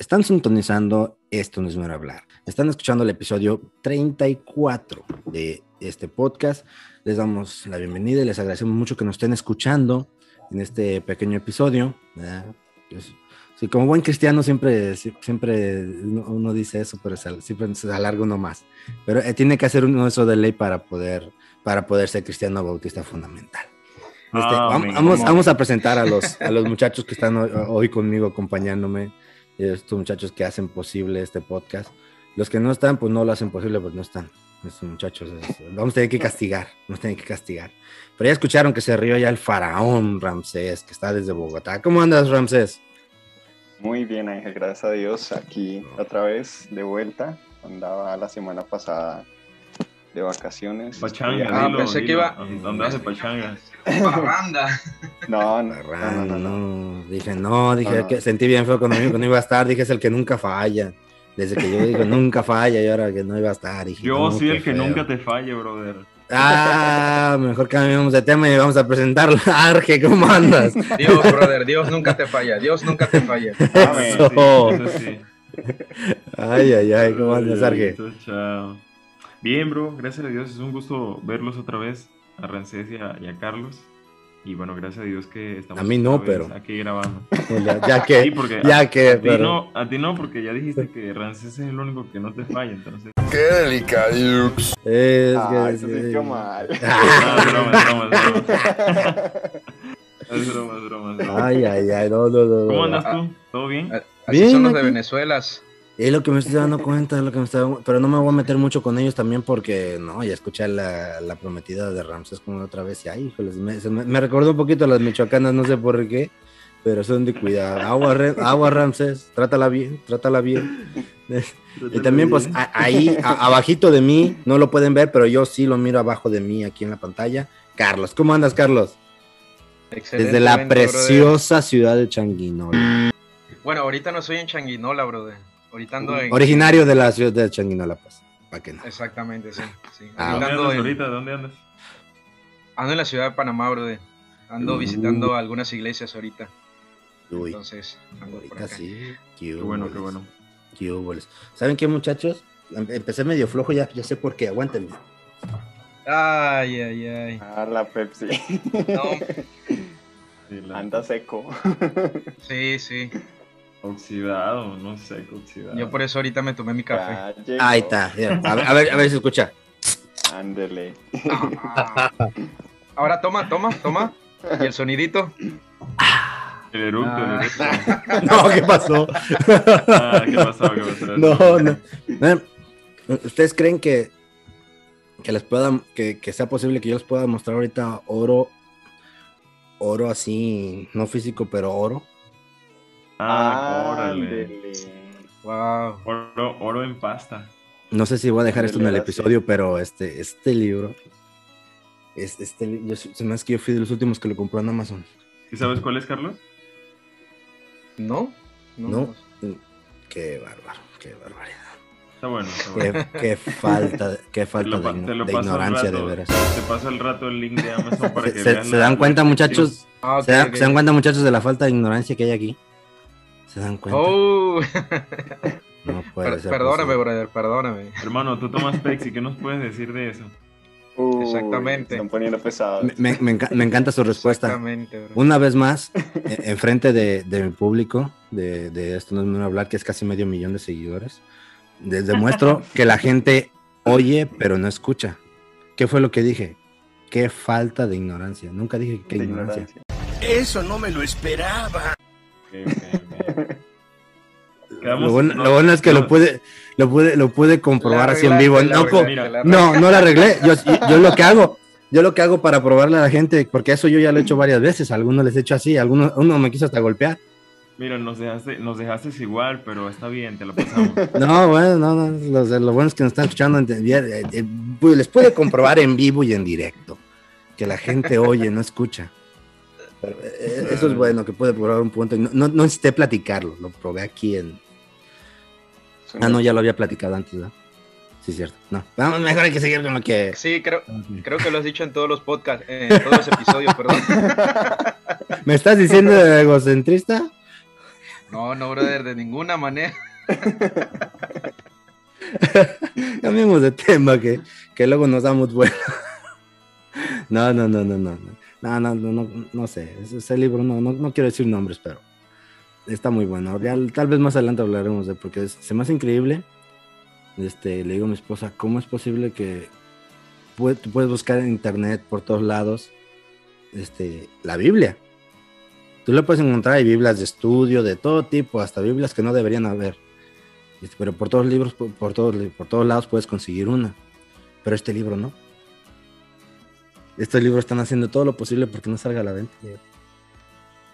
Están sintonizando Esto no es ver hablar. Están escuchando el episodio 34 de este podcast. Les damos la bienvenida y les agradecemos mucho que nos estén escuchando en este pequeño episodio. Pues, sí, como buen cristiano siempre, siempre uno dice eso, pero siempre se alarga uno más. Pero eh, tiene que hacer uno eso de ley para poder, para poder ser cristiano bautista fundamental. Este, vamos, vamos, a presentar a los, a los muchachos que están hoy, conmigo acompañándome, estos muchachos que hacen posible este podcast. Los que no están, pues no lo hacen posible, pues no están. Estos muchachos, vamos a tener que castigar, vamos a tener que castigar. Pero ya escucharon que se rió ya el faraón Ramsés, que está desde Bogotá. ¿Cómo andas, Ramsés? Muy bien, Ángel, gracias a Dios. Aquí otra vez de vuelta. Andaba la semana pasada de vacaciones. Pachanga, ah, dilo, pensé que iba. Andabas de pachanga. Parranda. No, no, no, no, no, Dije, no, dije que sentí bien feo cuando, no iba a estar. Dije, es el que nunca falla. Desde que yo digo nunca falla y ahora que no iba a estar. Dije, yo soy el que nunca te falle, brother. Ah, mejor cambiamos de tema y vamos a presentarlo. Arge, ¿cómo andas? Dios, brother, Dios nunca te falla, Dios nunca te falla. Ay, ay, ay, ¿cómo andas, Arge? Chao. Bien, bro, gracias a Dios, es un gusto verlos otra vez, a Rancés y a Carlos. Y bueno, gracias a Dios que estamos a mí no, pero... aquí grabando. ya, que, sí, porque ya a, que, a, ti no, a ti no, porque ya dijiste que Ramsés es el único que no te falla, entonces. ¡Qué delicado! Es ah, que eso que mal. No, broma, es broma, es broma. Es broma, es broma, Ay, ay, ay, no, no, no. ¿Cómo andas tú? ¿Todo bien? Así bien, son los de Venezuela. Es lo que me estoy dando cuenta, es lo que me estoy pero no me voy a meter mucho con ellos también porque, no, ya escuché la, la prometida de Ramses como otra vez y, ay, híjoles, me, me, recordó un poquito a las michoacanas, no sé por qué, pero son de cuidado. Agua, agua Ramses, trátala bien, trátala bien. y también, pues, ahí, abajito de mí, no lo pueden ver, pero yo sí lo miro abajo de mí aquí en la pantalla. Carlos, ¿cómo andas, Carlos? Desde la preciosa ciudad de Changuinola. Bueno, ahorita no soy en Changuinola, brother. Ahorita ando en... Originario de la ciudad de Changuinola, pues. ¿Para qué no? Exactamente, sí. sí. Ah, ¿Dónde andas ahorita? ¿Dónde andas? Ando en la ciudad de Panamá, brother. Ando uh. visitando algunas iglesias ahorita. Uy. Entonces, ando ahorita por acá. sí. Qué, bueno, qué bueno. Qué ¿Saben qué, muchachos? Em, empecé medio flojo, ya, ya sé por qué. Aguántenme. Ay, ay, ay. Ah, la Pepsi. No. Anda seco. Sí, sí. Oxidado, no sé, oxidado. Yo por eso ahorita me tomé mi café. Ahí está. A ver, a ver, a ver si escucha. Ándele. Ahora toma, toma, toma. Y el sonidito. El eructo, el ah. eructo. No, ¿qué pasó? Ah, ¿qué pasó? ¿Qué pasó? No, no. ¿Ustedes creen que, que les pueda, que, que sea posible que yo les pueda mostrar ahorita oro, oro así, no físico, pero oro? Ah, órale. Wow. Oro, oro en pasta. No sé si voy a dejar esto en el episodio, pero este, este libro. Este, este, yo, se me hace que yo fui de los últimos que lo compró en Amazon. ¿Y sabes cuál es, Carlos? No. No. Qué bárbaro, qué barbaridad. Está bueno, está bueno. Qué, falta, qué falta de, ignorancia, de veras. Te paso el rato el link de Amazon para que se, vean. ¿Se dan cuenta, muchachos? Ah, ¿Se, dan cuenta, muchachos, de la falta de ignorancia que hay aquí? ¿Se dan cuenta? Oh. no puede ser perdóname, brother, perdóname. Hermano, tú tomas Pepsi, ¿qué nos puedes decir de eso? Exactamente. Están poniendo pesados. Me, me, me, encanta su respuesta. Exactamente, Una vez más, e, enfrente de, de, mi público, de, de esto no es muy hablar, que es casi medio millón de seguidores, les demuestro que la gente oye, pero no escucha. ¿Qué fue lo que dije? Qué falta de ignorancia. Nunca dije qué ignorancia. Eso no me lo esperaba. Lo bueno, es que lo puede, lo puede, lo puede comprobar así en vivo. No, no, no la arreglé. Yo, yo, lo que hago, yo lo que hago para probarle a la gente, porque eso yo ya lo he hecho varias veces, algunos les he hecho así, algunos, uno me quiso hasta golpear. Mira, nos dejaste, nos dejaste igual, pero está bien, te lo pasamos. No, bueno, no, no. Los, lo bueno es que nos están escuchando. eh, eh, pues, les puede comprobar en vivo y en directo que la gente oye, no escucha. Pero, eh, eso es bueno, que puede probar un punto. No, no, no necesité platicarlo, lo probé aquí en. Ah, no, ya lo había platicado antes, ¿verdad? Sí, cierto. No, vamos, mejor hay que seguir con lo que. Sí, creo, creo que lo has dicho en todos los podcasts, en todos los episodios, perdón. ¿Me estás diciendo egocentrista? No, no, brother, de ninguna manera. Cambiemos de tema, que, que luego nos damos vuelo. no, no, no, no, no. No, no, no, no, no sé. Ese, libro, no, no, no, quiero decir nombres, pero está muy bueno. Ya, tal vez más adelante hablaremos de porque es, se me hace increíble. Este, le digo a mi esposa, ¿cómo es posible que puede, puedes buscar en internet por todos lados este, la Biblia? Tú lo puedes encontrar, hay Biblias de estudio, de todo tipo, hasta Biblias que no deberían haber. Este, pero por todos libros, por, por, todos, por todos lados puedes conseguir una. Pero este libro no. Estos libros están haciendo todo lo posible porque no salga a la venta.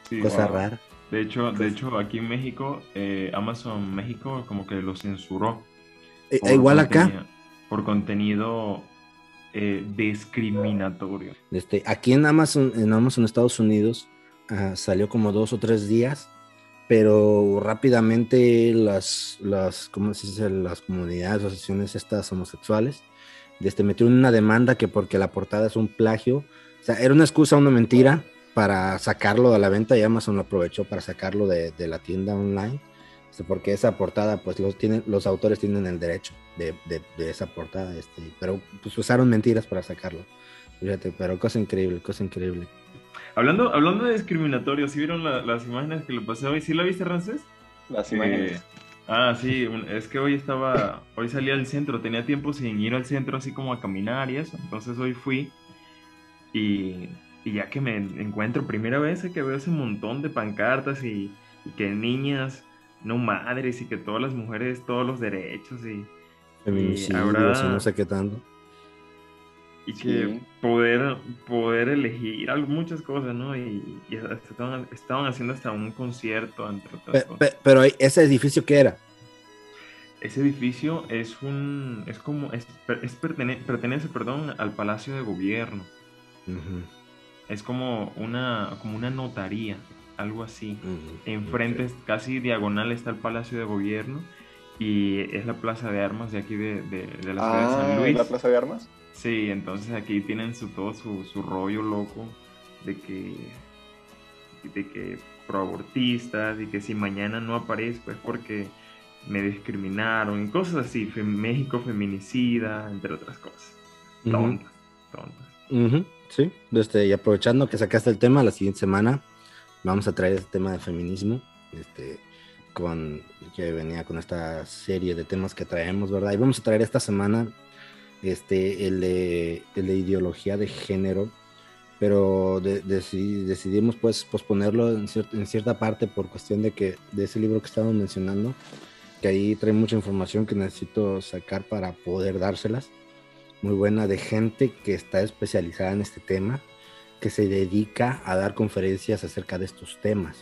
Sí, Cosa wow. rara. De hecho, de hecho, aquí en México, eh, Amazon México como que lo censuró. E- igual acá, Por contenido eh, discriminatorio. este, aquí en Amazon, en Amazon Estados Unidos, ah, salió como dos o tres días, pero rápidamente las, las, ¿cómo se dice? Las comunidades, asociaciones estas homosexuales, este, metieron una demanda que porque la portada es un plagio, o sea, era una excusa, una mentira para sacarlo a la venta y Amazon lo aprovechó para sacarlo de, de la tienda online, este, porque esa portada, pues los, tienen, los autores tienen el derecho de, de- de esa portada, este, pero pues usaron mentiras para sacarlo. Fíjate, pero cosa increíble, cosa increíble. Hablando, hablando de discriminatorio, ¿sí vieron la- las imágenes que le pasé hoy? ¿Sí la viste, Rances? Las Eh, imágenes. Ah, sí, es que hoy estaba, hoy salí al centro, tenía tiempo sin ir al centro así como a caminar y eso, entonces hoy fui y, y ya que me encuentro primera vez que veo ese montón de pancartas y, y que niñas, no madres y que todas las mujeres, todos los derechos y, ahora- y no sé qué tanto. Y que poder, poder elegir muchas cosas, ¿no? Y, y estaban, estaban haciendo hasta un concierto, entre otras Pe- cosas. pe- pero ese edificio, ¿qué era? Ese edificio es un, es como, es, es pertene- pertenece, perdón, al Palacio de Gobierno. Es como una, como una notaría, algo así. Enfrente, casi diagonal, está el Palacio de Gobierno y es la plaza de armas de aquí de, de, de la ciudad de San Ah, Luis. ¿en la Plaza de Armas? Sí, entonces aquí tienen su, todo su, su rollo loco de que, de que proabortistas y que si mañana no aparezco es porque me discriminaron y cosas así, México feminicida, entre otras cosas. Tontas. Ujú, Sí, este, y aprovechando que sacaste el tema, la siguiente semana vamos a traer este tema de feminismo, este, con, que venía con esta serie de temas que traemos, ¿verdad? Y vamos a traer esta semana este, el, de, el de ideología de género, pero de- deci- decidimos pues posponerlo en, cier- en cierta parte por cuestión de que de ese libro que estábamos mencionando, que ahí trae mucha información que necesito sacar para poder dárselas muy buena de gente que está especializada en este tema, que se dedica a dar conferencias acerca de estos temas.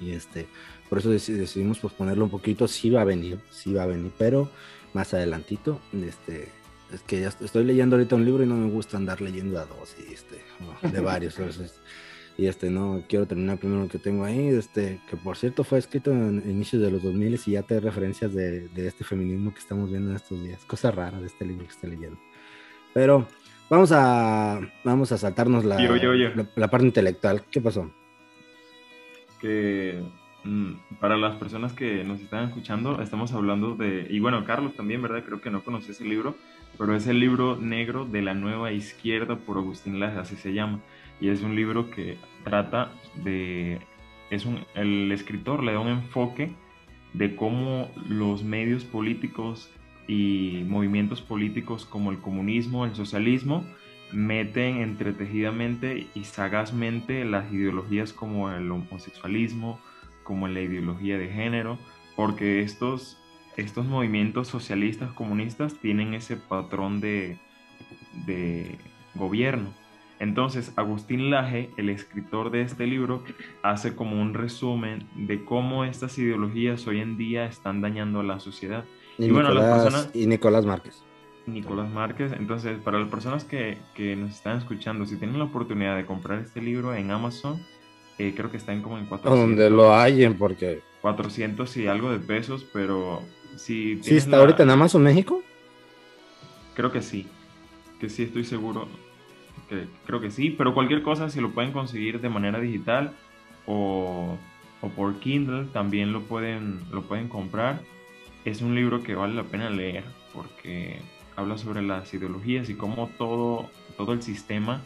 Y este, por eso deci- decidimos posponerlo un poquito, sí va a venir, sí va a venir, pero más adelantito, este, es que ya est- estoy leyendo ahorita un libro y no me gusta andar leyendo a dos y este, de varios, entonces, y este, no, quiero terminar primero el que tengo ahí, este, que por cierto fue escrito en inicios de los 2000 y ya te referencias de, de este feminismo que estamos viendo en estos días, cosa rara de este libro que estoy leyendo. Pero vamos a, vamos a saltarnos la, la, la parte intelectual. ¿Qué pasó? Que para las personas que nos están escuchando, estamos hablando de, y bueno, Carlos también, ¿verdad? Creo que no conoce ese libro, pero es el libro negro de la nueva izquierda por Agustín Laje, así se llama. Y es un libro que trata de, es un, el escritor le da un enfoque de cómo los medios políticos y movimientos políticos como el comunismo, el socialismo, meten entretejidamente y sagazmente las ideologías como el homosexualismo, como la ideología de género, porque estos, estos movimientos socialistas, comunistas, tienen ese patrón de, de gobierno. Entonces, Agustín Laje, el escritor de este libro, hace como un resumen de cómo estas ideologías hoy en día están dañando a la sociedad. Y, Y bueno, las Nicolás, personas- y Nicolás Márquez. Nicolás Márquez. Entonces, para las personas que, que nos están escuchando, si tienen la oportunidad de comprar este libro en Amazon, eh, creo que está en como en 400, Donde lo hallen, porque... 400 y algo de pesos, pero si Sí, está la- ahorita en Amazon México. Creo que sí, que sí estoy seguro, que creo que sí, pero cualquier cosa si lo pueden conseguir de manera digital o, o por Kindle también lo pueden, lo pueden comprar. Es un libro que vale la pena leer porque habla sobre las ideologías y cómo todo, todo el sistema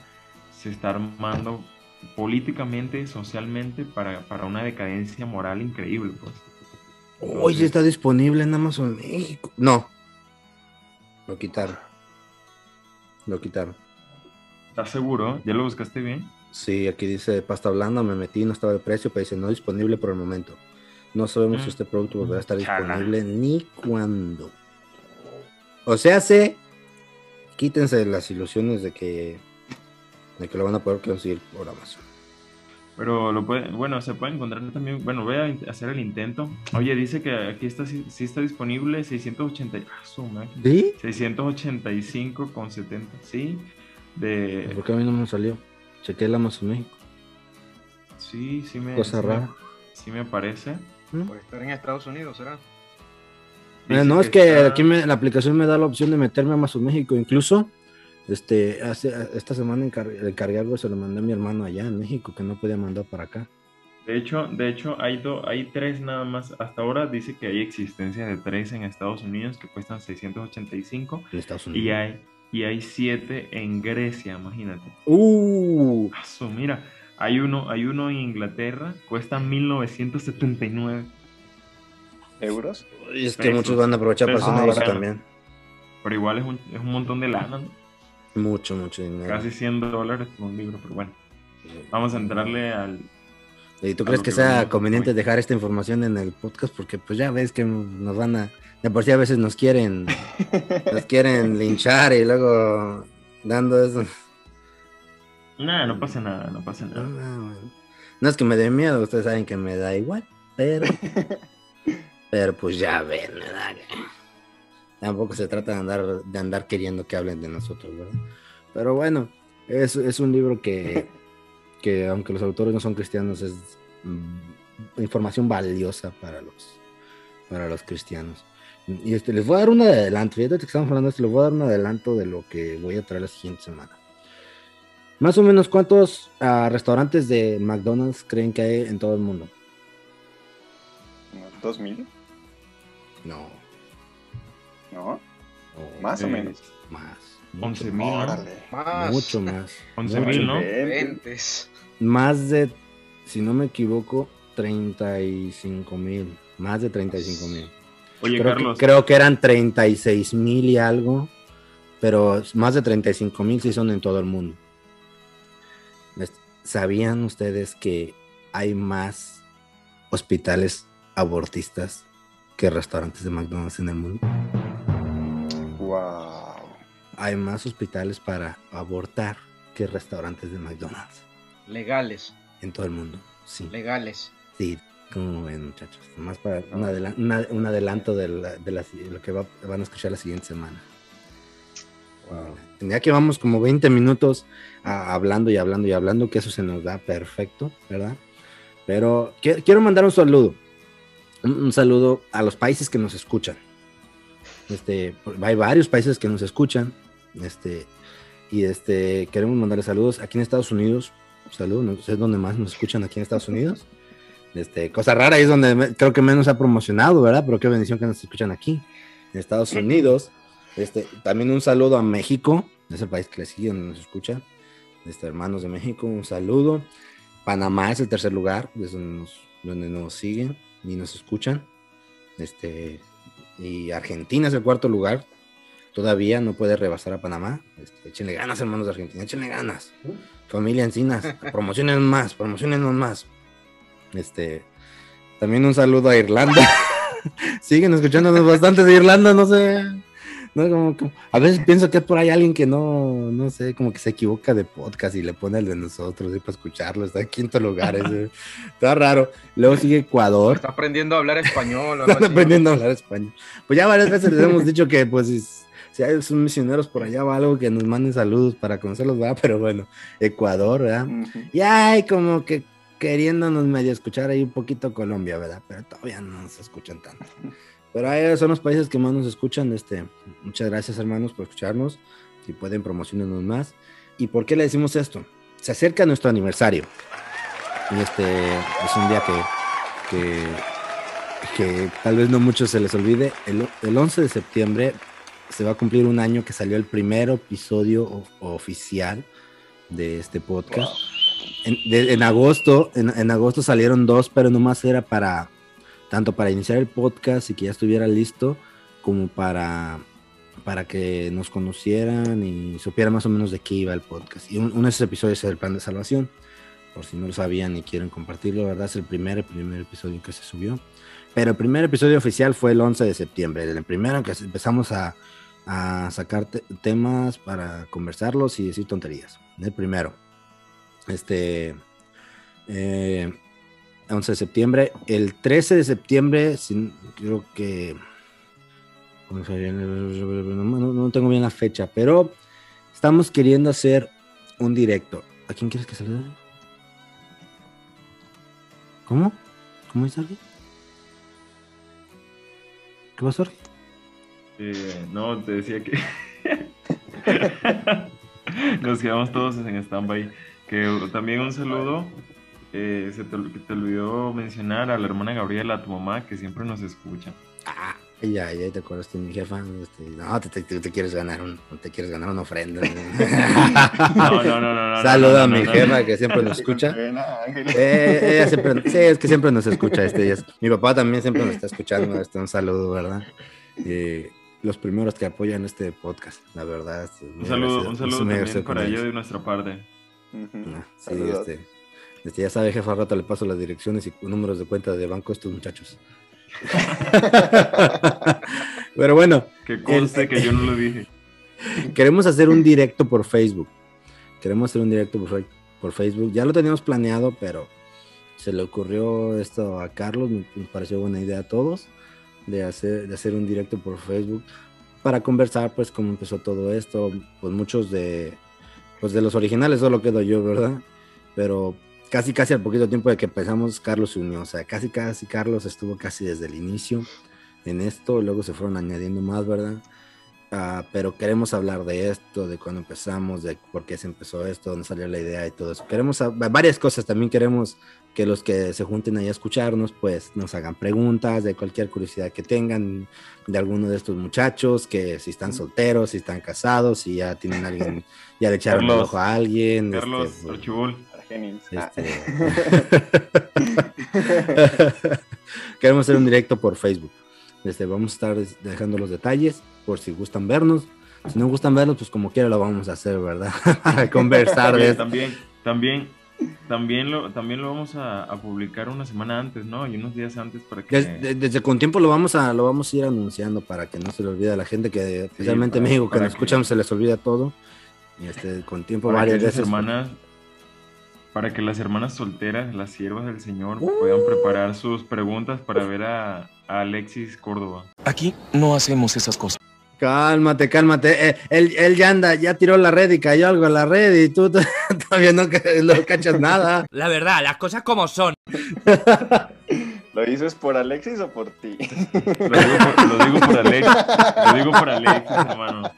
se está armando políticamente, socialmente para, para una decadencia moral increíble. Pues. Hoy Entonces- está disponible en Amazon México. No. Lo quitaron. Lo quitaron. ¿Estás seguro? ¿Ya lo buscaste bien? Sí, aquí dice pasta blanda, me metí, no estaba de precio, pero dice no disponible por el momento. No sabemos si Mm. este producto volverá a estar Chala. disponible ni cuándo. O sea, se quítense las ilusiones de que de que lo van a poder conseguir por Amazon. Pero lo puede, bueno, se puede encontrar también, bueno, voy a hacer el intento. Oye, dice que aquí está, sí, sí está disponible 680, ah, ¿Sí? 685 con 70, sí, de, ¿Por qué a mí no me salió? Chequé el Amazon México. sí, sí me, Cosa sí me- rara. sí me parece. Por estar en Estados Unidos, ¿será? Dice no, es que está- aquí me- la aplicación me da la opción de meterme a Amazon México. Incluso, este, hace, esta semana encar encargué algo, se lo mandé a mi hermano allá en México, que no podía mandar para acá. De hecho, de hecho hay, do- hay tres nada más, hasta ahora dice que hay existencia de tres en Estados Unidos que cuestan 685 En Estados Unidos. y hay, y hay siete en Grecia, imagínate. Uh, su, mira, hay uno, hay uno en Inglaterra, cuesta 1979. ¿Euros? y es que Pesos. muchos van a aprovechar para hacer también. Pero igual es un, es un montón de lana, ¿no? Mucho, mucho dinero. casi 100 dólares por un libro, pero bueno, vamos a entrarle al... ¿Y tú crees que que sea conveniente hoy. dejar esta información en el podcast? Porque pues ya ves que nos van a... De por sí a veces nos quieren, nos quieren linchar y luego dando eso. Nada, no pasa nada, no pasa No, nada. no. No es que me dé miedo, ustedes saben que me da igual, pero... pero pues ya ven, ¿verdad? Tampoco se trata de andar, de andar queriendo que hablen de nosotros, ¿verdad? Pero bueno, es, es un libro que, que aunque los autores no son cristianos, es mm, información valiosa para los, para los cristianos. Y este, les voy a dar un adelanto, fíjate que estamos hablando de esto, les voy a dar un adelanto de lo que voy a traer la siguiente semana. Más o menos, ¿cuántos ah, restaurantes de McDonald's creen que hay en todo el mundo? ¿Unos 2000? No. ¿No? o Más o menos. Más. 11 mucho mil. Más. Mucho más. 11 Mucho. mil, ¿no? Ventes. Más de, si no me equivoco, 35 mil. Más de 35 mil. Oye, Creo, Carlos, que, creo que eran 36 mil y algo, pero más de 35 mil sí son en todo el mundo. ¿Sabían ustedes que hay más hospitales abortistas que restaurantes de McDonald's en el mundo? Wow. Hay más hospitales para abortar que restaurantes de McDonald's Legales. en todo el mundo. Sí, Legales. sí. Como ven, muchachos. Más para un, adela- una- un adelanto de, la- de la- de lo que va- van a escuchar la siguiente semana. Ya que vamos como 20 minutos ah, hablando y hablando y hablando, que eso se nos da perfecto, ¿verdad? Pero qui- quiero mandar un saludo. Un, un saludo a los países que nos escuchan. Este, hay varios países que nos escuchan. Este, y este, queremos mandarles saludos aquí en Estados Unidos. Saludos, no sé dónde más nos escuchan aquí en Estados Unidos. Este, cosa rara, es donde me- creo que menos ha promocionado, ¿verdad? Pero qué bendición que nos escuchan aquí, en Estados Unidos. Este, también un saludo a México, ese país que le sigue, donde nos escuchan. Este, hermanos de México, un saludo. Panamá es el tercer lugar, es donde nos, donde nos siguen y nos escuchan. Este, y Argentina es el cuarto lugar. Todavía no puede rebasar a Panamá. Este, échenle ganas, hermanos de Argentina, échenle ganas. Familia Encinas, promocionen más, promocionen más. Este, también un saludo a Irlanda. Siguen escuchándonos bastante de Irlanda, no sé. No, como- como- a veces pienso que es por ahí alguien que no, no sé, como que se equivoca de podcast y le pone el de nosotros y para escucharlo. Está en quinto lugar. ese. Está raro. Luego sigue Ecuador. Está aprendiendo a hablar español. así. aprendiendo a hablar español. Pues ya varias veces les hemos dicho que, pues, si, hay sus misioneros por allá o algo, que nos manden saludos para conocerlos, ¿verdad? Pero bueno, Ecuador, ¿verdad? Ujú. Y hay como que queriéndonos medio escuchar ahí un poquito Colombia, ¿verdad? Pero todavía no nos escuchan tanto. Pero ahí son los países que más nos escuchan. Este, muchas gracias, hermanos, por escucharnos. Si pueden, promocionarnos más. ¿Y por qué le decimos esto? Se acerca nuestro aniversario. Y este es un día que, que, que tal vez no muchos se les olvide. El, el 11 de septiembre se va a cumplir un año que salió el primer episodio oficial de este podcast. En, de- en agosto, en, en agosto salieron dos, pero nomás era para, tanto para iniciar el podcast y que ya estuviera listo, como para, para que nos conocieran y supieran más o menos de qué iba el podcast. Y un- uno de esos episodios es el plan de salvación, por si no lo sabían y quieren compartirlo, ¿verdad? Es el primer, primer episodio que se subió. Pero el primer episodio oficial fue el 11 de septiembre, el primero en que empezamos a, a sacar te- temas para conversarlos y decir tonterías. El primero. Este. eh, 11 de septiembre. El 13 de septiembre, creo que. No, tengo bien la fecha, pero estamos queriendo hacer un directo. ¿A quién quieres que salude? ¿Cómo? ¿Cómo dice alguien? ¿Qué pasó, Jorge? Eh, no, te decía que nos quedamos todos en stand-by. Que también un saludo. Eh, se te, ol- que te olvidó mencionar a la hermana Gabriela, a tu mamá, que siempre nos escucha. Ah, ya, ya te acuerdas de mi jefa. este, no, te, te- te quieres ganar un, te quieres ganar una ofrenda. No, no, no, no. no, Saluda no, a mi no, jefa que siempre nos escucha. Eh, ella siempre, sí, es que siempre nos escucha este. Mi papá también siempre nos está escuchando. Este, un saludo, ¿verdad? Eh, los primeros que apoyan este podcast, la verdad. este, Un muy saludo, un saludo muy también agradecido con para ellos. ella de nuestra parte. Ah, Sí, Saludos. este, este, ya sabe, jefa, al rato le paso las direcciones y números de cuenta de banco a estos muchachos. Pero bueno, Que conste que yo no lo dije. queremos hacer un directo por Facebook. Queremos hacer un directo por, Facebook. Ya lo teníamos planeado, pero se le ocurrió esto a Carlos. me- Nos pareció buena idea a todos de hacer, de hacer un directo por Facebook para conversar, pues, cómo empezó todo esto. Pues muchos de, pues, de los originales solo quedo yo, ¿verdad? Pero casi, casi al poquito tiempo de que empezamos, Carlos se unió. O sea, casi, casi Carlos estuvo casi desde el inicio en esto. Luego se fueron añadiendo más, ¿verdad? Ah, pero queremos hablar de esto, de cuando empezamos, de por qué se empezó esto, dónde salió la idea y todo eso. Queremos varias cosas. También queremos que los que se junten ahí a escucharnos, pues nos hagan preguntas de cualquier curiosidad que tengan de alguno de estos muchachos, que si están solteros, si están casados, si ya tienen a alguien, ya le echaron el Carlos, ojo a alguien. Carlos este, pues, Archibol. Genial. Ah, este, Queremos hacer un directo por Facebook. Este, vamos a estar dejando los detalles por si gustan vernos. Si no gustan vernos, pues como quiera lo vamos a hacer, ¿verdad? Para conversar de Oye, esto. también, también, también lo, también lo vamos a, a publicar una semana antes, ¿no? Y unos días antes para que. Des- de- Desde, con tiempo lo vamos a lo vamos a ir anunciando para que no se le olvide a la gente que especialmente en para- México que nos que- escuchan se les olvida todo. Y este con tiempo para varias veces. hermanas, para que las hermanas solteras, las siervas del Señor, puedan preparar sus preguntas para ver a, a Alexis Córdoba. Aquí no hacemos esas cosas. Cálmate, cálmate. Eh, él, él ya anda, ya tiró la red y cayó algo a la red y tú todavía no, no cachas nada. La verdad, las cosas como son. ¿Lo dices por Alexis o por ti? Lo digo por, lo digo por Alex, lo digo por Alexis, hermano.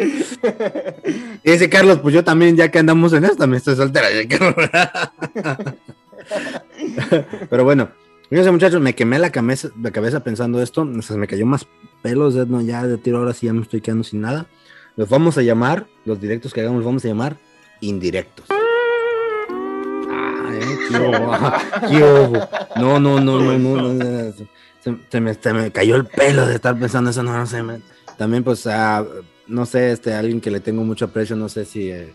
Y dice Carlos, pues yo también, ya que andamos en esto, también estoy soltera. Pero bueno, fíjense muchachos, me quemé la cabeza, la cabeza pensando esto, o sea, me cayó más pelos, ya, de tiro ahora sí ya me estoy quedando sin nada. Los vamos a llamar, los directos que hagamos los vamos a llamar indirectos. Ah, qué hubo, qué hubo. No, no, no, no, no, no, Se, me, se me cayó el pelo de estar pensando eso, no, no sé, me- también pues, ah, no sé, este, alguien que le tengo mucho aprecio, no sé si eh,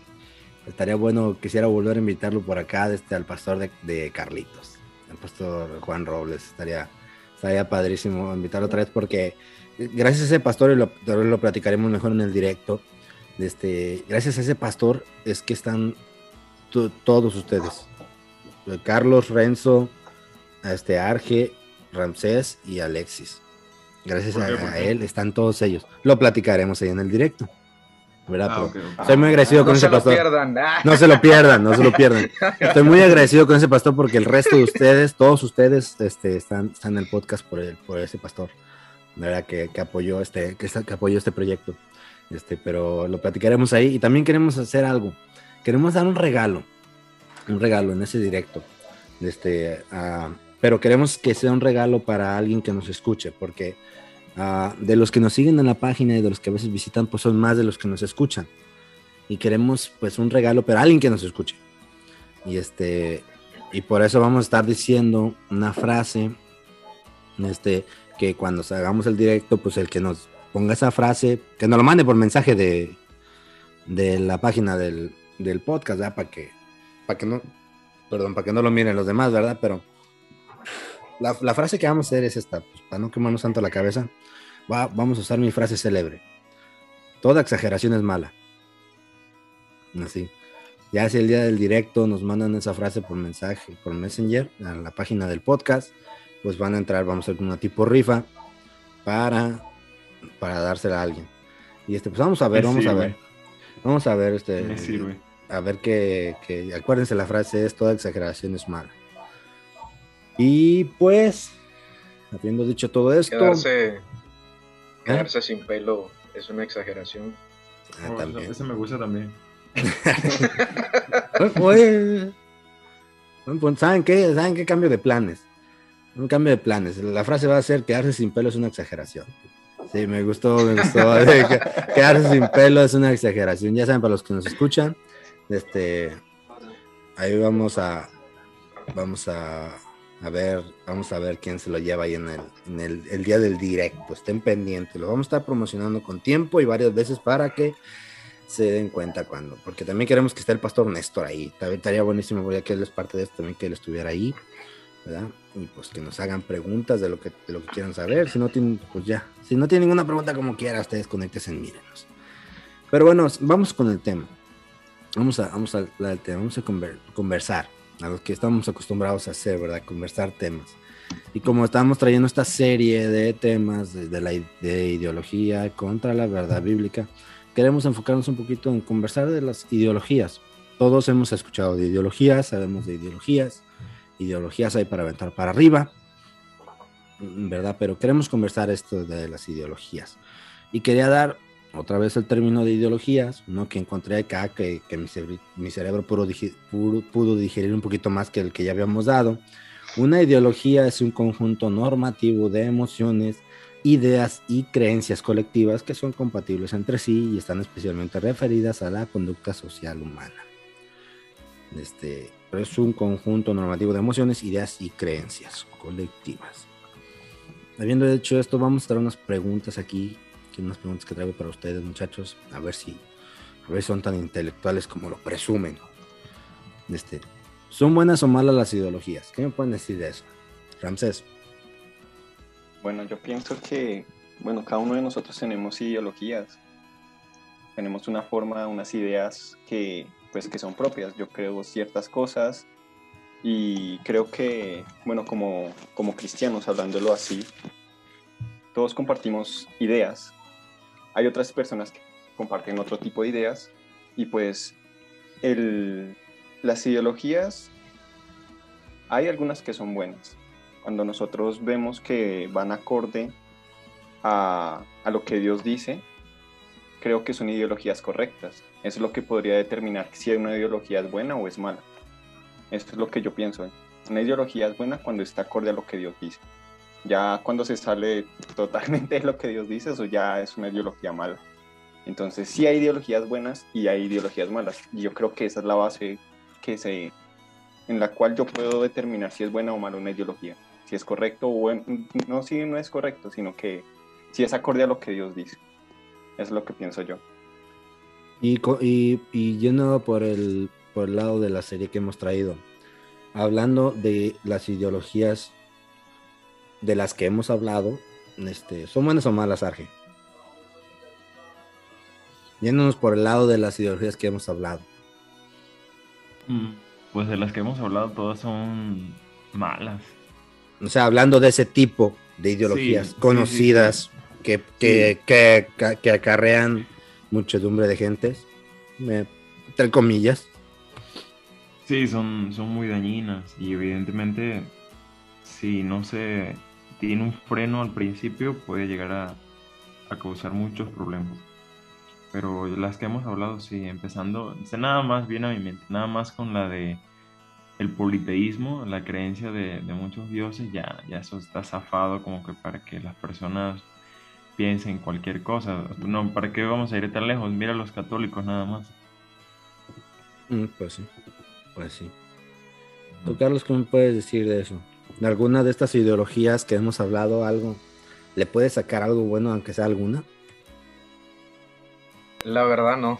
estaría bueno, quisiera volver a invitarlo por acá, este, al pastor de, Carlitos, el pastor Juan Robles, estaría, estaría padrísimo invitarlo otra vez porque gracias a ese pastor, y lo, lo platicaremos mejor en el directo, este, gracias a ese pastor es que están todos ustedes. Carlos, Renzo, este, Arge, Ramsés y Alexis. Gracias a, él están todos ellos. Lo platicaremos ahí en el directo. ¿verdad? Ah, Estoy muy agradecido con ese pastor. No se lo pierdan, no se lo pierdan. Estoy muy agradecido con ese pastor porque el resto de ustedes, todos ustedes, este, están, están en el podcast por, el, por ese pastor, ¿verdad? Que, que apoyó este, que, que, apoyó este proyecto. Este, pero lo platicaremos ahí. Y también queremos hacer algo. Queremos dar un regalo. Un regalo en ese directo. Este, pero queremos que sea un regalo para alguien que nos escuche, porque Ah, de los que nos siguen en la página y de los que a veces visitan, pues son más de los que nos escuchan. Y queremos pues un regalo, pero alguien que nos escuche. Y este, y por eso vamos a estar diciendo una frase, este, que cuando hagamos el directo, pues el que nos ponga esa frase, que nos lo mande por mensaje de, de la página del, del podcast, ¿verdad? Para que, para que no, perdón, para que no lo miren los demás, ¿verdad? Pero la, la, frase que vamos a hacer es esta, pues, para no quemarnos tanto la cabeza vamos a usar mi frase célebre. Toda exageración es mala. Así. Ya si el día del directo nos mandan esa frase por mensaje, por Messenger, a la página del podcast, pues van a entrar, vamos a hacer una tipo rifa para, para dársela a alguien. Y este, pues vamos a ver, vamos a ver. Vamos a ver, este. A ver que, que, acuérdense, la frase es toda exageración es mala. Y pues, habiendo dicho todo esto. ¿Eh? Quedarse sin pelo es una exageración. Ah, oh, eso, me gusta también. Pues, ¿saben qué? ¿Saben qué cambio de planes? Un cambio de planes. La frase va a ser quedarse sin pelo es una exageración. Sí, me gustó, me gustó. quedarse sin pelo es una exageración. Ya saben, para los que nos escuchan, este, ahí vamos a, vamos a, a ver, vamos a ver quién se lo lleva ahí en el, el, día del directo. Estén pendientes. Lo vamos a estar promocionando con tiempo y varias veces para que se den cuenta cuando. Porque también queremos que esté el pastor Néstor ahí. También estaría buenísimo, ya que él es parte de esto, también que él estuviera ahí. ¿verdad? Y pues que nos hagan preguntas de lo que, de lo que quieran saber. Si no tienen, pues ya. Si no tienen ninguna pregunta como quiera, ustedes conéctense en mírenos. Pero bueno, vamos con el tema. Vamos a, vamos a, vamos a conversar a los que estamos acostumbrados a hacer, ¿verdad? Conversar temas. Y como estamos trayendo esta serie de temas de, la de ideología contra la verdad bíblica, queremos enfocarnos un poquito en conversar de las ideologías. Todos hemos escuchado de ideologías, sabemos de ideologías, ideologías hay para aventar para arriba, ¿verdad? Pero queremos conversar esto de las ideologías. Y quería dar otra vez el término de ideologías, ¿no? que encontré acá que, mi, cerebro pudo, digerir un poquito más que el que ya habíamos dado. Una ideología es un conjunto normativo de emociones, ideas y creencias colectivas que son compatibles entre sí y están especialmente referidas a la conducta social humana. Este, es un conjunto normativo de emociones, ideas y creencias colectivas. Habiendo dicho esto, vamos a dar unas preguntas aquí unas preguntas que traigo para ustedes, muchachos, a ver si, a ver son tan intelectuales como lo presumen. Este, ¿Son buenas o malas las ideologías? ¿Qué me pueden decir de eso? Ramsés. Bueno, yo pienso que, bueno, cada uno de nosotros tenemos ideologías. Tenemos una forma, unas ideas que, pues, que son propias. Yo creo ciertas cosas y creo que, bueno, como, como cristianos, hablándolo así, todos compartimos ideas hay otras personas que comparten otro tipo de ideas y pues las ideologías, hay algunas que son buenas. Cuando nosotros vemos que van acorde a, a lo que Dios dice, creo que son ideologías correctas. Es lo que podría determinar si una ideología es buena o es mala. Esto es lo que yo pienso. ¿eh? Una ideología es buena cuando está acorde a lo que Dios dice. Ya cuando se sale totalmente de lo que Dios dice, eso ya es una ideología mala. Entonces sí hay ideologías buenas y hay ideologías malas. Y yo creo que esa es la base que se, en la cual yo puedo determinar si es buena o mala una ideología. Si es correcto o no si no es correcto, sino que si es acorde a lo que Dios dice. Es lo que pienso yo. Y, y, y yendo por el, por el lado de la serie que hemos traído, hablando de las ideologías de las que hemos hablado, este, ¿son buenas o malas, Arge? Yéndonos por el lado de las ideologías que hemos hablado. Mm, Pues de las que hemos hablado, todas son malas. O sea, hablando de ese tipo de ideologías Sí, sí, conocidas Que, que, que, acarrean muchedumbre de gentes, entre comillas. Sí, son, son muy dañinas y evidentemente si no se tiene un freno al principio puede llegar a, a causar muchos problemas. Pero las que hemos hablado, sí, empezando, nada más viene a mi mente, nada más con la de el politeísmo, la creencia de, de muchos dioses, ya, ya eso está zafado como que para que las personas piensen cualquier cosa. No, ¿para qué vamos a ir tan lejos? Mira a los católicos nada más. Mm, pues sí, pues sí. ¿Tú, Carlos, qué me puedes decir de eso? ¿De alguna de estas ideologías que hemos hablado, algo, le puedes sacar algo bueno, aunque sea alguna? La verdad no.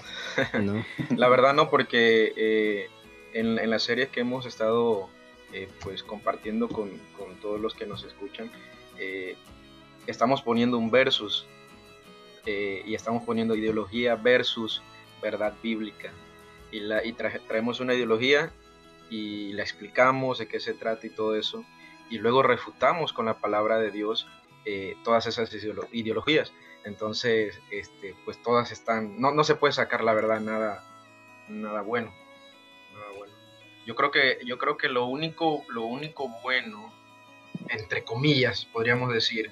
¿No? La verdad no, porque eh, en, en las series que hemos estado eh, pues compartiendo con, con todos los que nos escuchan, eh, estamos poniendo un versus eh, y estamos poniendo ideología versus verdad bíblica. Y, la, y traemos una ideología y la explicamos de qué se trata y todo eso, y luego refutamos con la palabra de Dios eh, todas esas ideolo- ideologías. Entonces, este, pues todas están, no, no se puede sacar la verdad nada, nada bueno, nada bueno. Yo creo que, yo creo que lo único, lo único bueno, entre comillas, podríamos decir,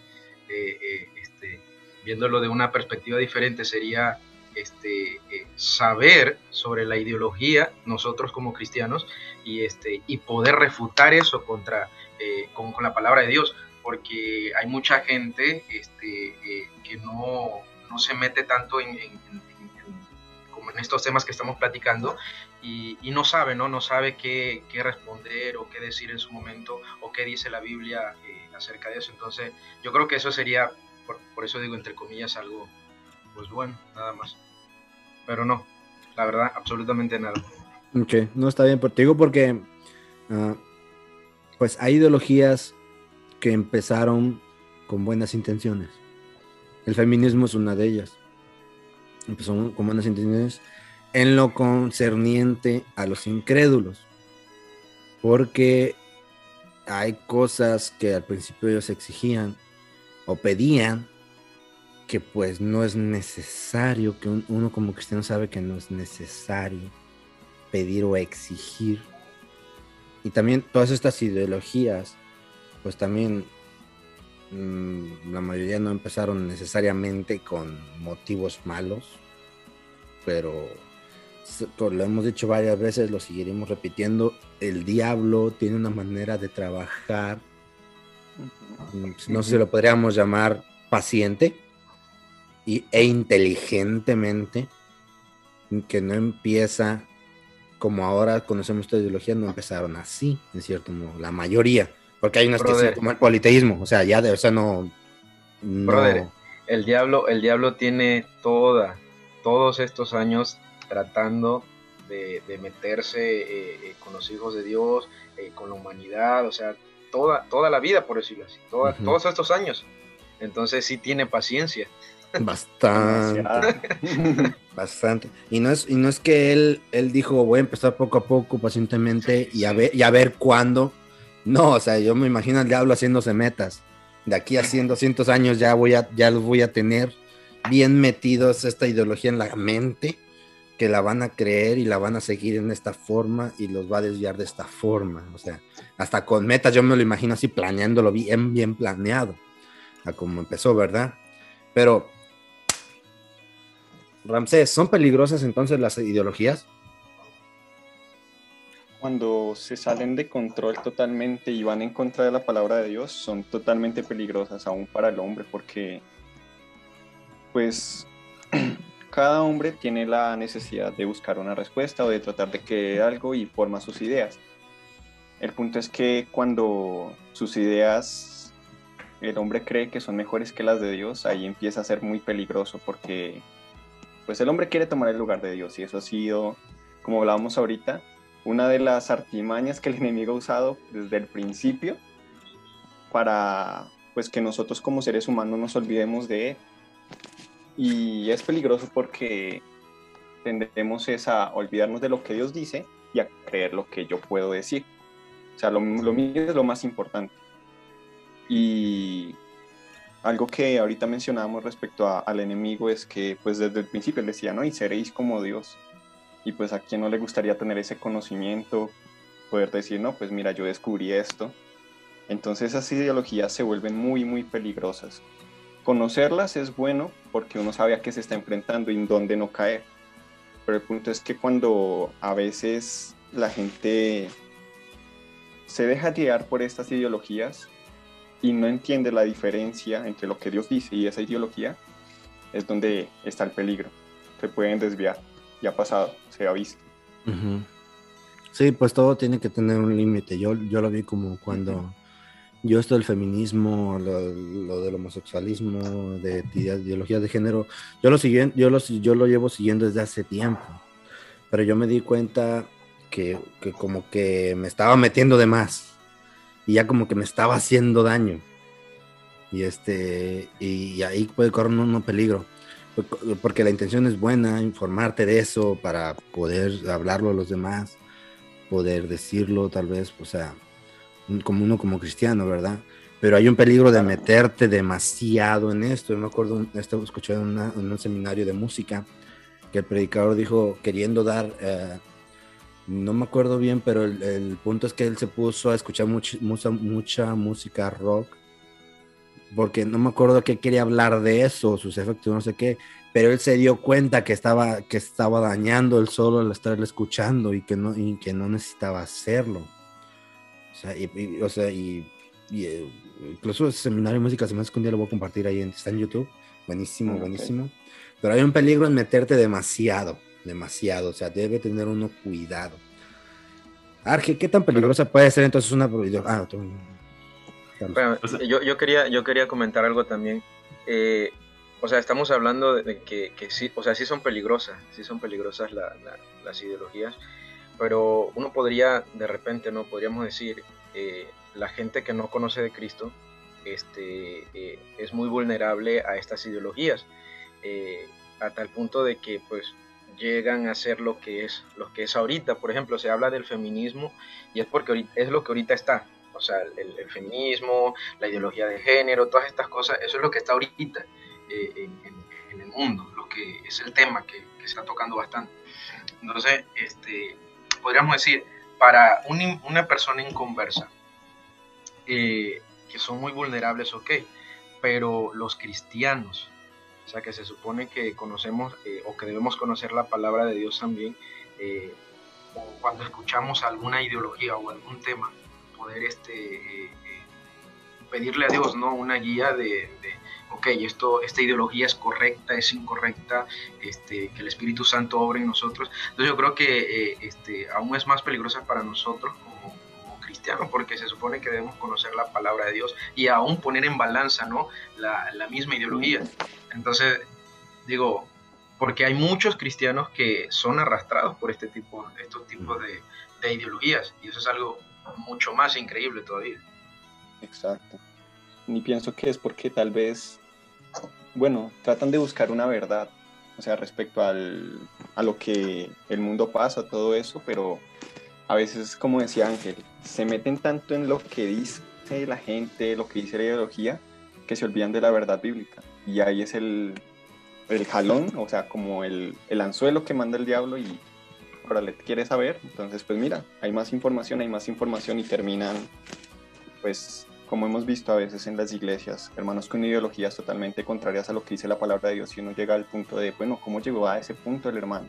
eh, eh, este, viéndolo de una perspectiva diferente, sería este, eh, saber sobre la ideología nosotros como cristianos y, este, y poder refutar eso contra, eh, con, con la palabra de Dios porque hay mucha gente este, eh, que no, no se mete tanto en, en- en- en- como en estos temas que estamos platicando y, y no sabe, ¿no? No sabe qué, qué responder o qué decir en su momento o qué dice la Biblia eh, acerca de eso. Entonces, yo creo que eso sería, por, por eso digo entre comillas, algo, pues bueno, nada más. Pero no, la verdad, absolutamente nada. Ok, no está bien, pero te digo porque ah, pues hay ideologías que empezaron con buenas intenciones. El feminismo es una de ellas. Empezó con buenas intenciones en lo concerniente a los incrédulos. Porque hay cosas que al principio ellos exigían o pedían que pues no es necesario, que un- uno como cristiano sabe que no es necesario pedir o exigir. Y también todas estas ideologías, pues también mm, la mayoría no empezaron necesariamente con motivos malos, pero lo hemos dicho varias veces, lo seguiremos repitiendo, el diablo tiene una manera de trabajar, mm, no sé si lo podríamos llamar paciente y, e inteligentemente, que no empieza como ahora conocemos esta ideología, no empezaron así, en cierto modo, la mayoría, porque hay unas que Brother. sí, como el politeísmo, o sea, ya de, o sea, no, no Brother, el diablo, el diablo tiene toda, todos estos años tratando de, de meterse eh, eh, con los hijos de Dios, eh, con la humanidad, o sea, toda, toda la vida, por decirlo así, toda- Ujú. todos estos años. Entonces sí tiene paciencia. bastante. bastante. Y no es, y no es que él, él dijo, voy a empezar poco a poco, pacientemente, y a ver, y a ver cuándo. No, o sea, yo me imagino al diablo haciéndose metas. De aquí a 100, 200 años ya voy a, ya los voy a tener bien metidos esta ideología en la mente, que la van a creer y la van a seguir en esta forma y los va a desviar de esta forma. O sea, hasta con metas yo me lo imagino así planeándolo bien, bien planeado, a como empezó, ¿verdad? Pero, Ramsés, ¿son peligrosas entonces las ideologías? Cuando se salen de control totalmente y van en contra de la palabra de Dios, son totalmente peligrosas aún para el hombre, porque pues cada hombre tiene la necesidad de buscar una respuesta o de tratar de creer algo y forma sus ideas. El punto es que cuando sus ideas el hombre cree que son mejores que las de Dios, ahí empieza a ser muy peligroso porque pues el hombre quiere tomar el lugar de Dios y eso ha sido, como hablábamos ahorita, una de las artimañas que el enemigo ha usado desde el principio para pues que nosotros como seres humanos nos olvidemos de él. Y es peligroso porque tendemos es a olvidarnos de lo que Dios dice y a creer lo que yo puedo decir. O sea, lo, lo mío es lo más importante. Y algo que ahorita mencionábamos respecto a- al enemigo es que pues desde el principio él decía, ¿no? Y seréis como Dios. Y pues a quien no le gustaría tener ese conocimiento, poder decir, no, pues mira, yo descubrí esto. Entonces esas ideologías se vuelven muy, muy peligrosas. Conocerlas es bueno porque uno sabe a qué se está enfrentando y en dónde no caer. Pero el punto es que cuando a veces la gente se deja guiar por estas ideologías y no entiende la diferencia entre lo que Dios dice y esa ideología, es donde está el peligro. Se pueden desviar. Ya ha pasado, se ha visto. Ujú. Sí, pues todo tiene que tener un límite. Yo, yo lo vi como cuando yo esto del feminismo, lo, lo del homosexualismo, de, ide- ideologías de género, yo lo, siguen, yo, lo, yo lo llevo siguiendo desde hace tiempo. Pero yo me di cuenta que, que como que me estaba metiendo de más y ya como que me estaba haciendo daño. Y este y, ahí puede correr uno peligro. Por- Porque la intención es buena, informarte de eso para poder hablarlo a los demás, poder decirlo tal vez, o sea, un- como uno como cristiano, ¿verdad? Pero hay un peligro de meterte demasiado en esto. Yo me acuerdo, un- esto escuché en, una- en un seminario de música que el predicador dijo, queriendo dar, eh, no me acuerdo bien, pero el, el punto es que él se puso a escuchar much- mucha, mucha música rock, porque no me acuerdo qué quería hablar de eso, sus efectos, no sé qué, pero él se dio cuenta que estaba, que estaba dañando el solo al estarle escuchando y que no, y que no necesitaba hacerlo. O sea, y, y- o sea, y, y, eh, incluso ese seminario de música se me hace que un día lo voy a compartir ahí, en, está en YouTube, buenísimo, Ah, ok. buenísimo. Pero hay un peligro en meterte demasiado, demasiado, o sea, debe tener uno cuidado. Arge, ¿qué tan peligrosa puede ser entonces una... Ah, tú-. Bueno, yo, yo, quería, yo quería comentar algo también. Eh, o sea, estamos hablando de, de que, que sí, o sea, sí son peligrosas, sí son peligrosas la- la- las ideologías, pero uno podría, de repente, ¿no? Podríamos decir, eh, la gente que no conoce de Cristo este, eh, es muy vulnerable a estas ideologías, eh, a tal punto de que, pues, llegan a ser lo que es lo que es ahorita. Por ejemplo, se habla del feminismo y es porque es lo que ahorita está. O sea, el, feminismo, la ideología de género, todas estas cosas, eso es lo que está ahorita eh, en, el mundo, lo que es el tema que, que se está tocando bastante. Entonces, este, podríamos decir, para una persona inconversa, eh, que son muy vulnerables, ok, pero los cristianos, o sea, que se supone que conocemos eh, o que debemos conocer la palabra de Dios también, eh, cuando escuchamos alguna ideología o algún tema, poder este, eh, pedirle a Dios ¿no? una guía de, de, ok, esto, esta ideología es correcta, es incorrecta, este, que el Espíritu Santo obre en nosotros. Entonces yo creo que eh, este, aún es más peligrosa para nosotros como, como cristianos, porque se supone que debemos conocer la palabra de Dios y aún poner en balanza ¿no? la misma ideología. Entonces, digo, porque hay muchos cristianos que son arrastrados por este tipo, estos tipos de, de ideologías, y eso es algo mucho más increíble todavía. Exacto. Ni pienso que es porque tal vez, bueno, tratan de buscar una verdad, o sea, respecto al, a lo que el mundo pasa, todo eso, pero a veces, como decía Ángel, se meten tanto en lo que dice la gente, lo que dice la ideología, que se olvidan de la verdad bíblica. Y ahí es el, el jalón, o sea, como el, el anzuelo que manda el diablo y ahora le quiere saber, entonces pues mira, hay más información, hay más información y terminan pues como hemos visto a veces en las iglesias, hermanos con ideologías totalmente contrarias a lo que dice la palabra de Dios y uno llega al punto de, bueno, ¿cómo llegó a ese punto el hermano?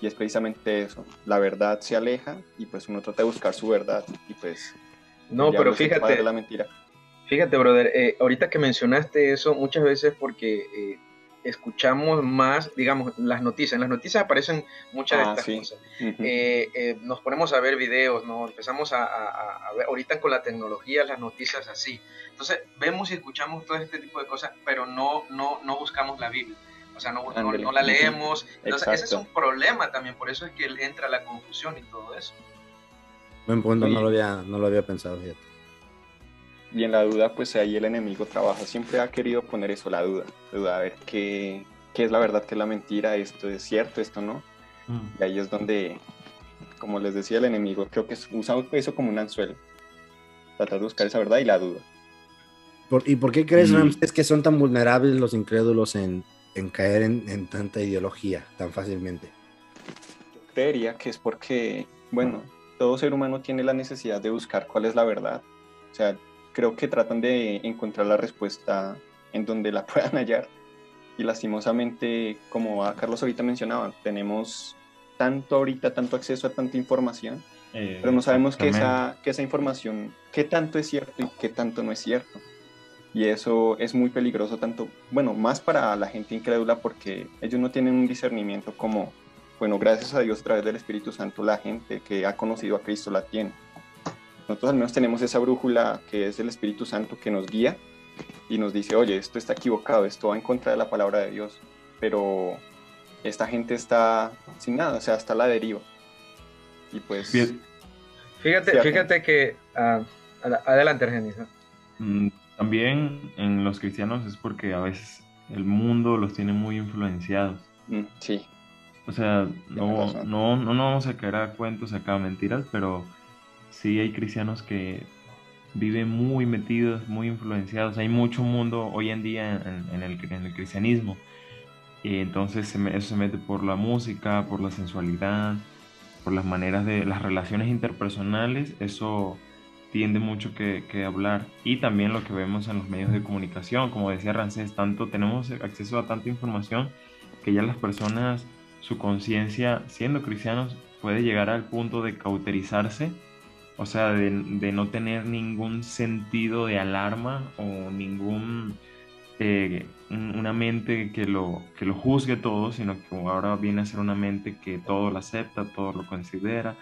Y es precisamente eso, la verdad se aleja y pues uno trata de buscar su verdad y pues... No, pero fíjate, la mentira. Fíjate, brother, eh, ahorita que mencionaste eso, muchas veces porque eh, escuchamos más, digamos, las noticias. En las noticias aparecen muchas de Ah, estas sí. cosas. Ujú. eh, eh, nos ponemos a ver videos, ¿no? Empezamos a, a- a ver, ahorita con la tecnología, las noticias así. Entonces, vemos y escuchamos todo este tipo de cosas, pero no, no, no buscamos la Biblia. O sea, no, no, no la leemos. Entonces, ese es Exacto. un problema también, por eso es que entra la confusión y todo eso. Buen punto, no lo había, no lo había pensado, fíjate. Y en la duda, pues ahí el enemigo trabaja. Siempre ha querido poner eso, la duda. La duda, a ver qué, qué es la verdad, qué es la mentira, esto es cierto, esto no. Mm. Y ahí es donde, como les decía el enemigo, creo que es- usa eso como un anzuelo. Tratar de buscar esa verdad y la duda. Por- ¿Y por qué crees, Y- Ramsés, que son tan vulnerables los incrédulos en, en caer en, en tanta ideología tan fácilmente? creería que es porque, bueno, todo ser humano tiene la necesidad de buscar cuál es la verdad. O sea, creo que tratan de encontrar la respuesta en donde la puedan hallar. Y lastimosamente, como a Carlos ahorita mencionaba, tenemos tanto ahorita, tanto acceso a tanta información, Eh, pero no sabemos que esa, que esa información, qué tanto es cierto y qué tanto no es cierto. Y eso es muy peligroso, tanto, bueno, más para la gente incrédula porque ellos no tienen un discernimiento como, bueno, gracias a Dios a través del Espíritu Santo la gente que ha conocido a Cristo la tiene. Nosotros al menos tenemos esa brújula que es el Espíritu Santo que nos guía y nos dice, oye, esto está equivocado, esto va en contra de la palabra de Dios. Pero esta gente está sin nada, o sea, está a la deriva. Y pues... Fí- Fíjate, fíjate que... ah, ad- adelante, Argenis. Mm, También en los cristianos es porque a veces el mundo los tiene muy influenciados. mm, sí, O sea, no, no, no, no vamos a caer a cuentos acá, mentiras, pero sí hay cristianos que viven muy metidos, muy influenciados. Hay mucho mundo hoy en día en, el, cristianismo. Entonces eso se mete por la música, por la sensualidad, por las maneras de las relaciones interpersonales. Eso tiende mucho que, que hablar. Y también lo que vemos en los medios de comunicación. Como decía Rancés, tanto, tenemos acceso a tanta información que ya las personas, su conciencia, siendo cristianos, puede llegar al punto de cauterizarse, o sea, de, no tener ningún sentido de alarma o ningún, eh, un- una mente que lo, que lo juzgue todo, sino que ahora viene a ser una mente que todo lo acepta, todo lo considera,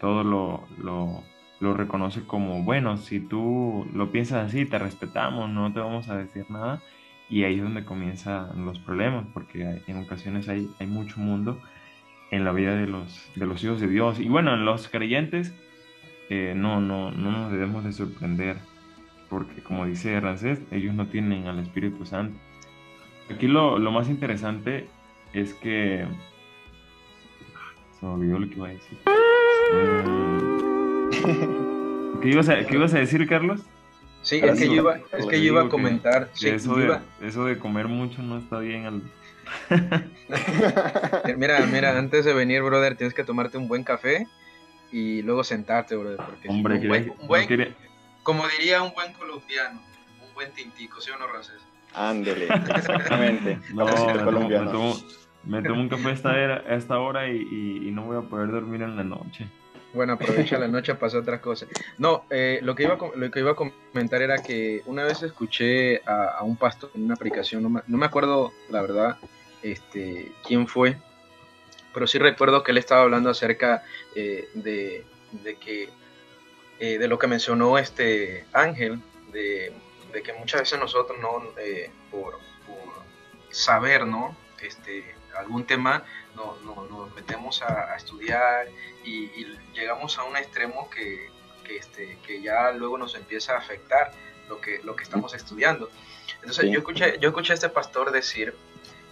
todo lo, lo, reconoce como, bueno, si tú lo piensas así, te respetamos, no te vamos a decir nada. Y ahí es donde comienzan los problemas, porque en ocasiones hay, hay mucho mundo en la vida de los, de los hijos de Dios. Y bueno, en los creyentes eh, no, no, no nos debemos de sorprender, porque como dice Rancés, ellos no tienen al Espíritu Santo. Aquí lo, lo más interesante es que... Se me olvidó lo que iba a decir. ¿Qué, ibas a, ¿Qué ibas a decir, Carlos? Sí, Ahora es que, yo iba, es que yo iba a comentar. que sí, eso, de, iba- eso de comer mucho no está bien. al- Mira, mira, antes de venir, brother, tienes que tomarte un buen café y luego sentarte, brother. Porque si Hombre, no, un buen, un buen- no como diría un buen colombiano, un buen tintico, ¿sí o no, Rancés? ándele, exactamente. No, me tomo, me, tomo, un café a esta, era- a esta hora y, y- y no voy a poder dormir en la noche. Bueno, aprovecha la noche para hacer otras cosas. No, eh, lo, que iba a, com- lo que iba a comentar era que una vez escuché a, a un pastor en una aplicación, no me, no me acuerdo la verdad este, quién fue, pero sí recuerdo que él estaba hablando acerca eh, de, de que eh, de lo que mencionó este Ángel, de, de que muchas veces nosotros no eh, por, por saber, ¿no? Este, algún tema no, no- nos metemos a, a estudiar y, y llegamos a un extremo que, que, este, que ya luego nos empieza a afectar lo que, lo que estamos estudiando. Entonces Sí. yo, escuché, yo escuché a este pastor decir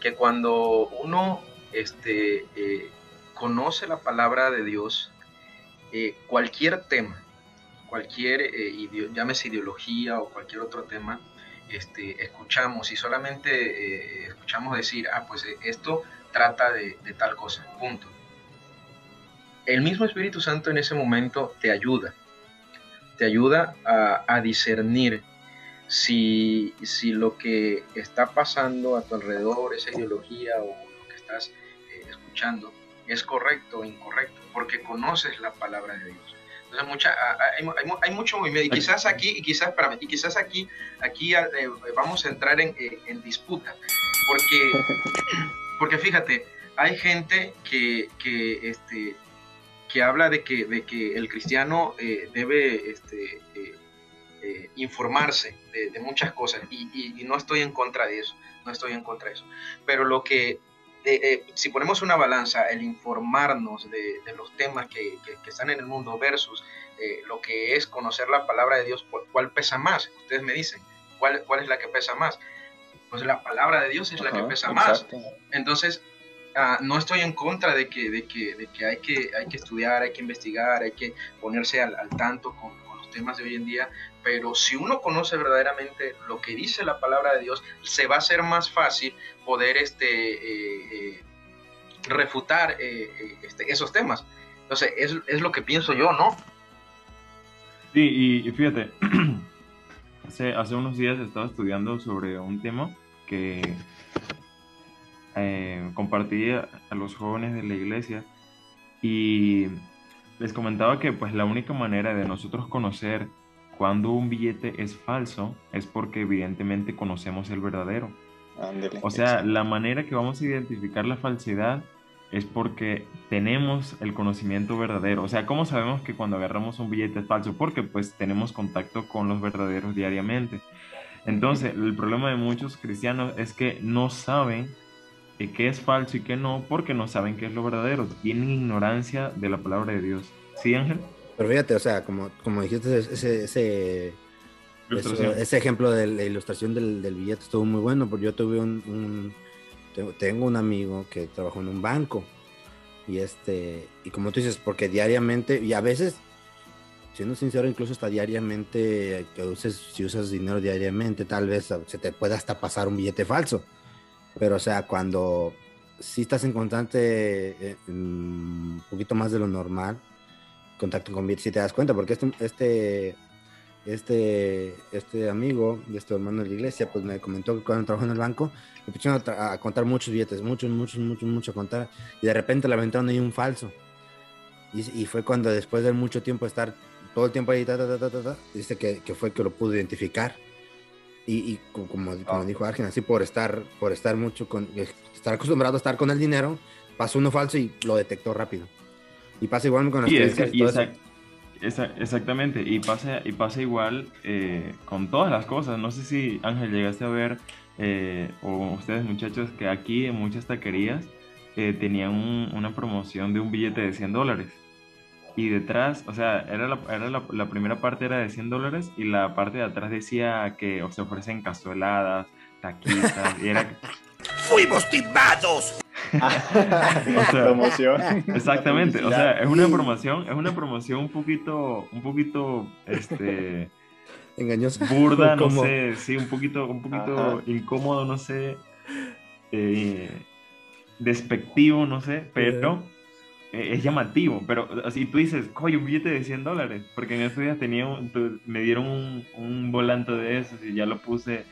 que cuando uno este, eh, conoce la palabra de Dios, eh, cualquier tema, cualquier, eh, llámese ideología o cualquier otro tema, este, escuchamos y solamente eh, escuchamos decir, ah, pues esto trata de, tal cosa, punto. El mismo Espíritu Santo en ese momento te ayuda, te ayuda a, discernir si, si lo que está pasando a tu alrededor, esa ideología o estás eh, escuchando, es correcto o incorrecto, porque conoces la palabra de Dios. Entonces mucha, hay, mu- hay mu- hay mucho movimiento y quizás aquí, y quizás, espérame, y quizás aquí, aquí eh, vamos a entrar en, eh, en disputa, porque, porque fíjate, hay gente que, que, este, que habla de que, de que el cristiano eh, debe este, eh, eh, informarse de, de muchas cosas y, y- y no estoy en contra de eso, no estoy en contra de eso. Pero lo que eh, si ponemos una balanza, el informarnos de, de los temas que, que, que, están en el mundo versus eh, lo que es conocer la palabra de Dios, ¿cuál pesa más? Ustedes me dicen, ¿cuál, cuál es la que pesa más? Pues la palabra de Dios es Ajá, la que pesa exacto. más. Entonces, uh, no estoy en contra de que, de, que, de que, hay que hay que estudiar, hay que investigar, hay que ponerse al, al tanto con, con, los temas de hoy en día, pero si uno conoce verdaderamente lo que dice la palabra de Dios, se va a hacer más fácil poder este, eh, eh, refutar eh, este, esos temas. Entonces, es, es, lo que pienso yo, ¿no? Sí, y, fíjate, hace, hace unos días estaba estudiando sobre un tema que compartí a, a, los jóvenes de la iglesia y les comentaba que pues la única manera de nosotros conocer cuando un billete es falso es porque evidentemente conocemos el verdadero. O sea, la manera que vamos a identificar la falsedad es porque tenemos el conocimiento verdadero. O sea, ¿cómo sabemos que cuando agarramos un billete es falso? Porque pues tenemos contacto con los verdaderos diariamente. Entonces, el problema de muchos cristianos es que no saben qué es falso y qué no, porque no saben qué es lo verdadero. Tienen ignorancia de la palabra de Dios. ¿Sí, Ángel? Pero fíjate, o sea, como, como dijiste, ese, ese, eso, ese ejemplo de la ilustración del, del, billete estuvo muy bueno, porque yo tuve un, un, tengo un amigo que trabajó en un banco y este, y como tú dices, porque diariamente, y a veces, siendo sincero, incluso hasta diariamente, que uses, si usas dinero diariamente, tal vez se te pueda hasta pasar un billete falso. Pero, o sea, cuando si estás en constante, eh, un poquito más de lo normal, contacto con Bit si te das cuenta, porque este, este, este, este amigo de este hermano de la iglesia, pues me comentó que cuando trabajó en el banco, me empezaron a, a, contar muchos billetes, muchos, muchos, muchos, muchos a contar, y de repente le aventaron ahí un falso. Y, y, fue cuando después de mucho tiempo estar todo el tiempo ahí, ta, ta, ta, dice que, que, fue que lo pudo identificar. Y, y como, como dijo Argen, así por estar, por estar mucho con, estar acostumbrado a estar con el dinero, pasó uno falso y lo detectó rápido. Y pasa igual con las y, es, y esa, esa, exactamente, y pasa, y pasa igual eh, con todas las cosas. No sé si, Ángel, llegaste a ver, eh, o ustedes muchachos, que aquí en muchas taquerías eh, tenían un, una promoción de un billete de 100 dólares. Y detrás, o sea, era, la, era la, la, primera parte era de 100 dólares y la parte de atrás decía que se ofrecen cazueladas, taquitas, y era... ¡Fuimos timados! o sea, promoción. Exactamente, o sea, es una promoción, es una promoción un poquito, un poquito, este, engañosa, burda, no sé, sí, un poquito, un poquito incómodo, no sé, eh, despectivo, no sé, pero eh, es llamativo, pero así tú dices, coño, un billete de 100 dólares, porque en estos días tenía, un, me dieron un, un volante de esos y ya lo puse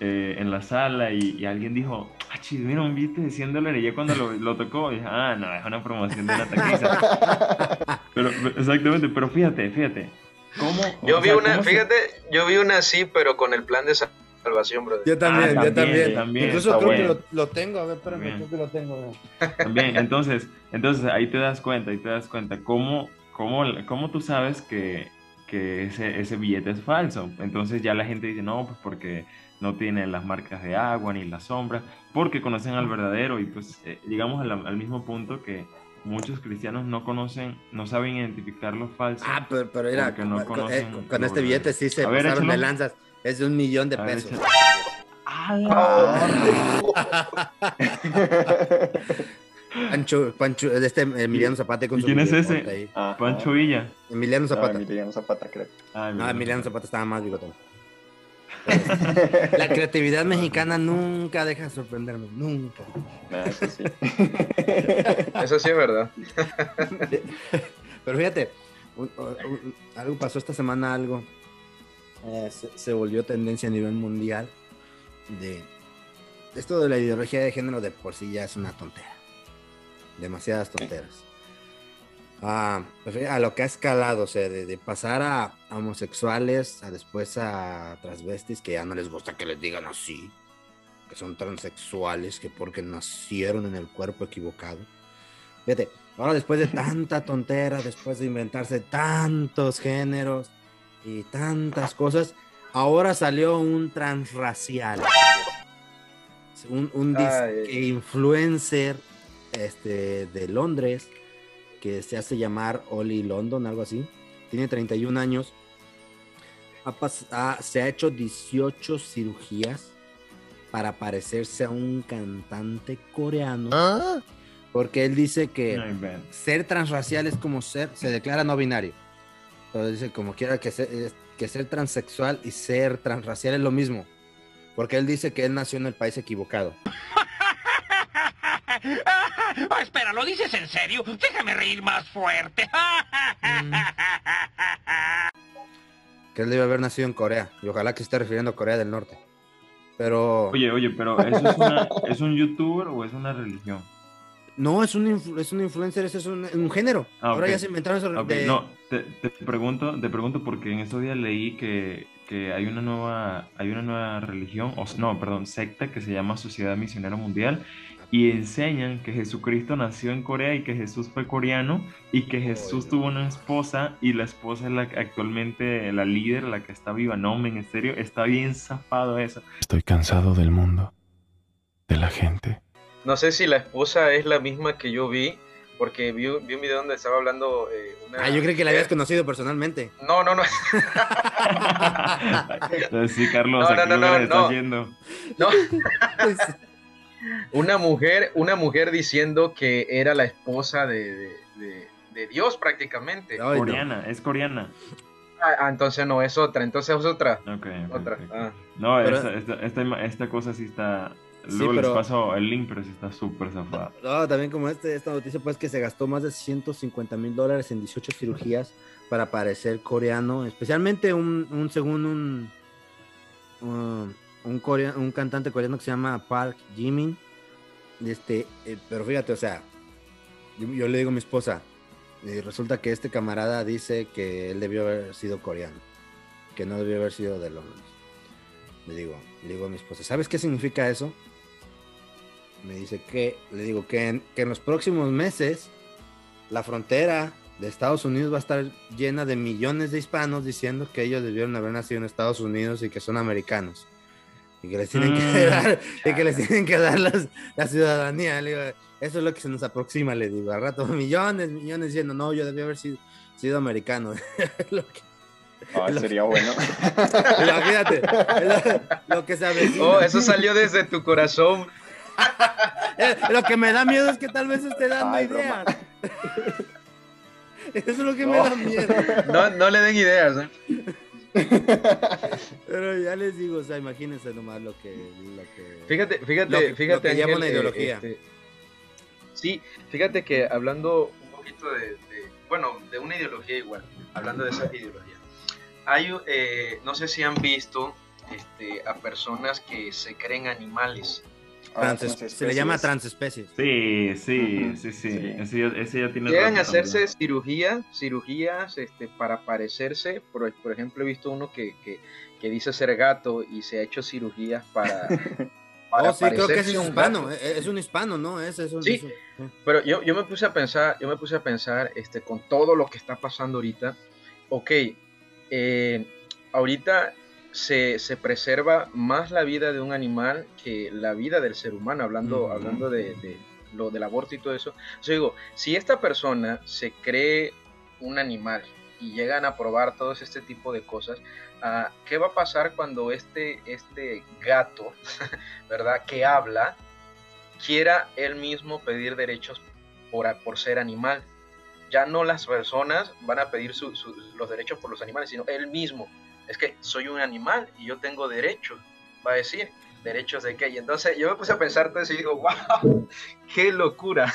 eh, en la sala y, y, alguien dijo, ah, chis, mira, un billete de 100 dólares. Y ya cuando lo, lo tocó, dije, ah, no, es una promoción de la taquiza. pero, exactamente, pero fíjate, fíjate. ¿Cómo, yo vi sea, una, fíjate, se... yo vi una así, pero con el plan de salvación, brother. Yo también, ah, yo también. también Incluso creo bueno. que lo, lo, tengo, a ver, espérame, también. creo que lo tengo. También, entonces, entonces ahí te das cuenta, ahí te das cuenta cómo, cómo, cómo tú sabes que, que ese, ese billete es falso. Entonces ya la gente dice, no, pues porque no tienen las marcas de agua ni las sombras, porque conocen al verdadero y pues eh, llegamos al, al, mismo punto que muchos cristianos no conocen, no saben identificar lo falso. Ah, pero, pero era, no con, eh, con, este billete sí se ver, pasaron échalo. de lanzas, es de un millón de A ver, pesos. Pancho, Pancho, este Emiliano Zapata con ¿Y quién es ese? Ah, Pancho Villa. Emiliano Zapata. No, Emiliano Zapata, creo. Ah, no, Emiliano Zapata estaba más bigotón. La creatividad mexicana nunca deja de sorprenderme, nunca. No, eso sí. eso sí es verdad. Pero fíjate, un, un, algo pasó esta semana, algo eh, se, se, volvió tendencia a nivel mundial de esto de la ideología de género de por sí ya es una tontera, demasiadas tonteras. Ah, a lo que ha escalado, o sea, de, de pasar a, a, homosexuales, a después a transvestis, que ya no les gusta que les digan así, que son transexuales, que porque nacieron en el cuerpo equivocado. Fíjate, ahora después de tanta tontera, después de inventarse tantos géneros y tantas cosas, ahora salió un transracial. un, un influencer este, de Londres que se hace llamar Oli London, algo así. Tiene 31 años. Ha pas- ha- se ha hecho 18 cirugías para parecerse a un cantante coreano. Porque él dice que No ser transracial es como ser, se declara no binario. Entonces dice como quiera que ser, que ser transexual y ser transracial es lo mismo. Porque él dice que él nació en el país equivocado. Ah, espera, ¿lo dices en serio? Déjame reír más fuerte. Que él debe haber nacido en Corea. Y ojalá que esté refiriendo a Corea del Norte. Pero Oye, oye, pero ¿eso es, una- ¿es un youtuber o es una religión? no, es un, influ- es un influencer, ese es un, un género. Ah, Ahora ya se inventaron eso Ok, de... no, te, te pregunto, te pregunto porque en estos días leí que, que hay una nueva, hay una nueva religión, o no, perdón, secta que se llama Sociedad Misionera Mundial y enseñan que Jesucristo nació en Corea y que Jesús fue coreano y que Jesús Oye. tuvo una esposa y la esposa es la actualmente la líder, la que está viva. No, men, en serio, está bien zafado eso. Estoy cansado del mundo, de la gente. No sé si la esposa es la misma que yo vi, porque vi, vi un video donde estaba hablando eh, una... Ah, yo creí que la habías conocido personalmente. No, no, no. Entonces, sí, Carlos, No, ¿a no, no, lugar no, estás no. yendo? no. Una mujer, una mujer diciendo que era la esposa de, de- de- de Dios prácticamente. Ay, no. Coreana, es coreana. Ah, ah, entonces no es otra, entonces es otra. Ok, ok, Otra. Ah. No, Pero- esta, esta, esta, ima- esta cosa sí está. Sí, Luego les paso el link, pero sí está súper zafada. No, también como este, esta noticia, pues que se gastó más de 150 mil dólares en 18 cirugías para parecer coreano, especialmente un, un según un, un, un, un cantante coreano que se llama Park Jimin. Este, eh, pero fíjate, o sea, yo, le digo a mi esposa, y resulta que este camarada dice que él debió haber sido coreano, que no debió haber sido de Londres. Le digo, le digo a mi esposa, ¿sabes qué significa eso? me dice que, le digo que en, que en los próximos meses la frontera de Estados Unidos va a estar llena de millones de hispanos diciendo que ellos debieron haber nacido en Estados Unidos y que son americanos. Y que les tienen que Mm. dar, y que les tienen que dar las- la ciudadanía. Le digo, eso es lo que se nos aproxima, le digo. Al rato, millones, millones diciendo, no, yo debí haber sido, sido americano. Lo que- Ah, sería bueno. imagínate, lo, lo que se. Oh, eso salió desde tu corazón. Eh, Lo que me da miedo es que tal vez esté dando Ay, ideas. broma. Eso es lo que me da miedo. No, no le den ideas. ¿eh? Pero ya les digo, o sea, imagínense nomás lo que. Lo que... Fíjate, fíjate, Lo que- fíjate. lo que Ángel, una eh, ideología. este, sí, fíjate que hablando un poquito de, de- bueno, de una ideología igual, hablando de esa ideología. Hay, eh, no sé si han visto este, a personas que se creen animales. Ah, Transes- trans se le llama especies. transespecies. Sí, sí, sí, sí. sí. Ese, ya, ese ya tiene. Llegan a rato también. hacerse cirugía, cirugías este, para parecerse. Por, por ejemplo, he visto uno que, que, que dice ser gato y se ha hecho cirugías para. para Oh, sí, creo que es un hispano. gato. eh, Es un hispano, ¿no? Ese es un. Sí. es un- sí. Pero yo, yo me puse a pensar, yo me puse a pensar, este, con todo lo que está pasando ahorita, ok, eh, ahorita se, se preserva más la vida de un animal que la vida del ser humano, hablando, hablando de, de lo del aborto y todo eso. Yo digo, si esta persona se cree un animal y llegan a probar todos este tipo de cosas, ah, ¿qué va a pasar cuando este, este gato, ¿verdad? Que habla, quiera él mismo pedir derechos por, por ser animal. Ya no las personas van a pedir su- su- los derechos por los animales, sino él mismo. Es que soy un animal y yo tengo derechos, va a decir. ¿Derechos de qué? Y entonces yo me puse a pensar todo eso y digo, wow, qué locura.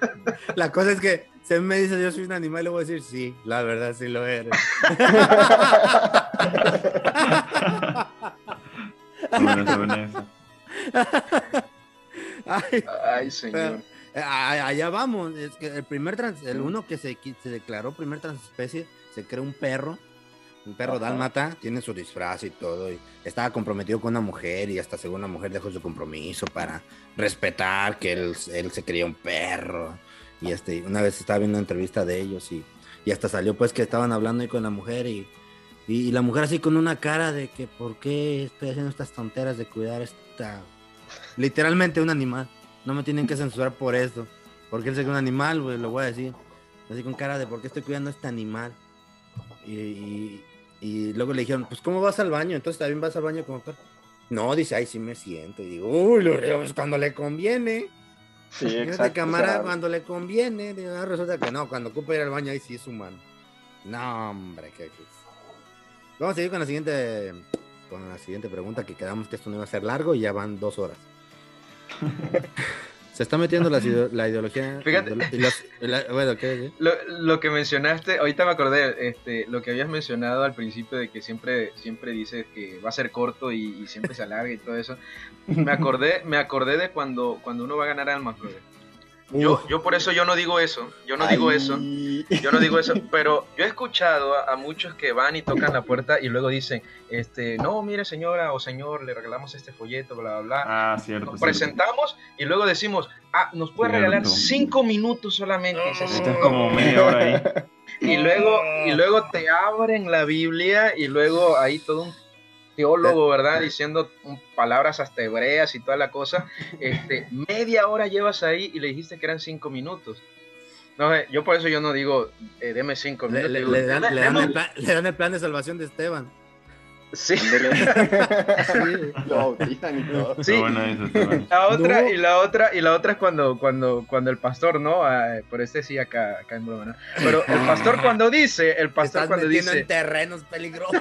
La cosa es que si me dice yo soy un animal, le voy a decir sí, la verdad sí lo eres. Se. Ay, Ay, señor. Eh, Allá vamos, es que el primer trans, el uno que se, se declaró primer transespecie, se creó un perro, un perro dálmata, tiene su disfraz y todo, y estaba comprometido con una mujer y hasta según la mujer dejó su compromiso para respetar que él, él se creía un perro. Y este, una vez estaba viendo una entrevista de ellos y, y hasta salió pues que estaban hablando ahí con la mujer y, y, y la mujer así con una cara de que por qué estoy haciendo estas tonteras de cuidar esta Literalmente un animal. No me tienen que censurar por eso. Porque él es un animal, güey, lo voy a decir. Así con cara de por qué estoy cuidando a este animal. Y, y- y luego le dijeron, pues ¿cómo vas al baño? Entonces también vas al baño como perro. No, dice, ay, sí me siento. Y digo, uy, lo es cuando le conviene. Sí, exacto. o cámara, sea, cuando le conviene. Digo, ah, resulta que no, cuando ocupa ir al baño ahí sí es humano. No, hombre, qué. qué- Vamos a seguir con la siguiente con la siguiente pregunta, que quedamos que esto no iba a ser largo y ya van dos horas. Se está metiendo la, la ideología. Fíjate. los- la- bueno, ¿qué? Lo, lo que mencionaste, ahorita me acordé, este, lo que habías mencionado al principio de que siempre, siempre dices que va a ser corto y, y siempre se alarga y todo eso. Me acordé, me acordé de cuando, cuando uno va a ganar almas, brother. Yo, yo por eso yo no digo eso, yo no digo eso, yo no digo eso, pero yo he escuchado a, a muchos que van y tocan la puerta y luego dicen, este, no, mire señora o señor, le regalamos este folleto, bla, bla, bla. Ah, cierto. Nos cierto. presentamos y luego decimos, ah, nos puede Cierto. regalar cinco minutos solamente. Esto es como media hora ahí. y luego, y luego te abren la Biblia y luego ahí todo un teólogo, ¿verdad? Diciendo palabras hasta hebreas y toda la cosa. Este, media hora llevas ahí y le dijiste que eran cinco minutos. No sé, yo por eso yo no digo, eh, deme cinco minutos. le- digo, le dan, le dan "Deme- el plan, le dan el plan de salvación de Esteban. Sí. ándele. Lo bautizan y todo. Sí. Está bueno eso, está bueno. La otra, No. y la otra, y la otra es cuando, cuando, cuando el pastor, ¿no? Ah, por este sí acá, acá en broma, ¿no? Pero el pastor cuando dice, el pastor estás cuando metiendo dice, en terrenos peligrosos.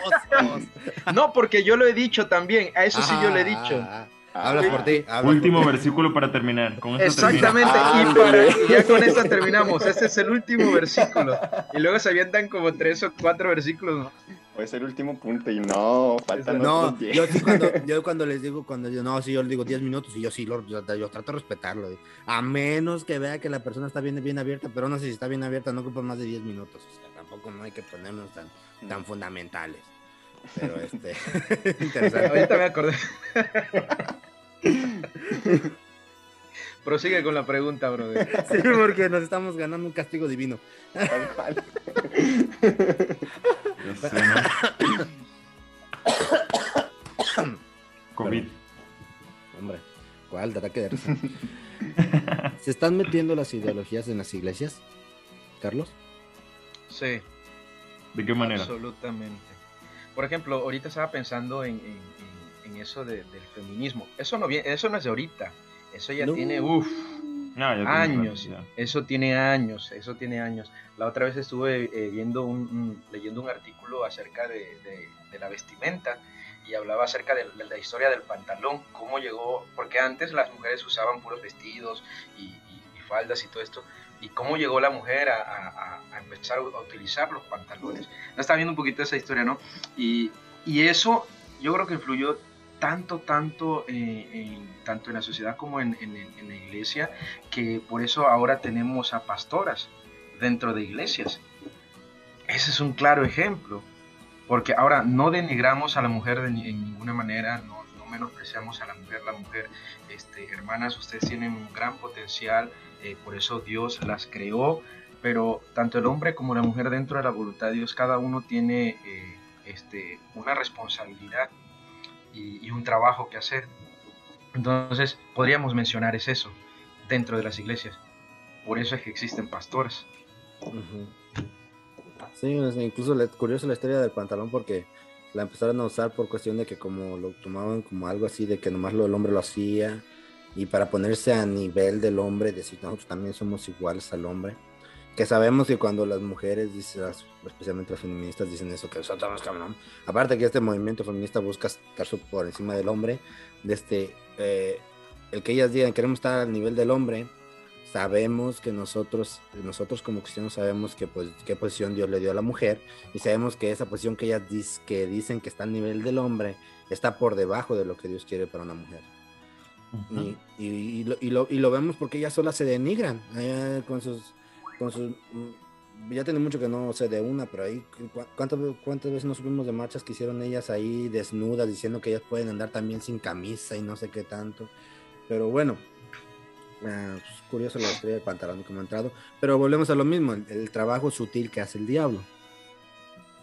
no, porque yo lo he dicho también, a eso sí yo le he dicho. Ah, ah, ah. Hablas por ti. hablas Último por ti. versículo para terminar. Con Exactamente, y, para, Ándale. y ya con esto terminamos. Este es el último versículo. Y luego se avientan como tres o cuatro versículos. ¿no? Puede ser el último punto y no, faltan No, otros diez. yo sí cuando, yo cuando les digo, cuando yo, no, sí, yo les digo 10 minutos y yo sí, lo, yo, yo trato de respetarlo. A menos que vea que la persona está bien, bien abierta, pero no sé si está bien abierta, no ocupa más de 10 minutos. O sea, tampoco no hay que ponernos tan, tan fundamentales. Pero este, interesante. Ahorita me acordé. Prosigue con la pregunta, brother. Sí, porque nos estamos ganando un castigo divino. Tal cual. Sé, ¿no? COVID. Hombre, ¿cuál de risa? ¿Se están metiendo las ideologías en las iglesias, Carlos? Sí. ¿De qué manera? Absolutamente. Por ejemplo, ahorita estaba pensando en, en- en- en eso de- del feminismo. Eso no, viene, eso no es de ahorita. Eso ya No. tiene, uff, ya años. ya. Eso tiene años, eso tiene años. La otra vez estuve eh, viendo un, un- leyendo un artículo acerca de, de- de la vestimenta y hablaba acerca de, de la historia del pantalón, cómo llegó, porque antes las mujeres usaban puros vestidos y, y- y faldas y todo esto, y cómo llegó la mujer a, a- empezar a utilizar los pantalones. No estaba viendo un poquito esa historia, ¿no? Y, y eso yo creo que influyó tanto, tanto, eh, en, tanto en la sociedad como en, la iglesia, que por eso ahora tenemos a pastoras dentro de iglesias. Ese es un claro ejemplo, porque ahora no denigramos a la mujer de en ninguna manera, no, no menospreciamos a la mujer, la mujer, este, hermanas, ustedes tienen un gran potencial, eh, por eso Dios las creó, pero tanto el hombre como la mujer dentro de la voluntad de Dios, cada uno tiene eh, este, una responsabilidad y, un trabajo que hacer. Entonces, podríamos mencionar es eso dentro de las iglesias. Por eso es que existen pastores. Sí, incluso es curioso la historia del pantalón porque la empezaron a usar por cuestión de que como lo tomaban como algo así de que nomás lo, el hombre lo hacía y para ponerse a nivel del hombre, decir nosotros también somos iguales al hombre. Que sabemos que cuando las mujeres, las- especialmente las feministas, dicen eso, que nosotros somos cabrón. Aparte que este movimiento feminista busca estar por encima del hombre, de este, eh, el que ellas digan queremos estar al nivel del hombre, sabemos que nosotros, nosotros como cristianos sabemos que pues qué posición Dios le dio a la mujer y sabemos que esa posición que ellas dis- que dicen que está al nivel del hombre está por debajo de lo que Dios quiere para una mujer. Ujú. Y, y- y lo, lo- y lo vemos porque ellas solas se denigran eh, con sus... Con sus mm, ya tiene mucho que no sé de una, pero ahí, ¿cu- ¿cuántas, cuántas veces nos subimos de marchas que hicieron ellas ahí desnudas diciendo que ellas pueden andar también sin camisa y no sé qué tanto? Pero bueno, ah, pues, curioso la historia del pantalón como ha entrado, pero volvemos a lo mismo, el, el trabajo sutil que hace el diablo.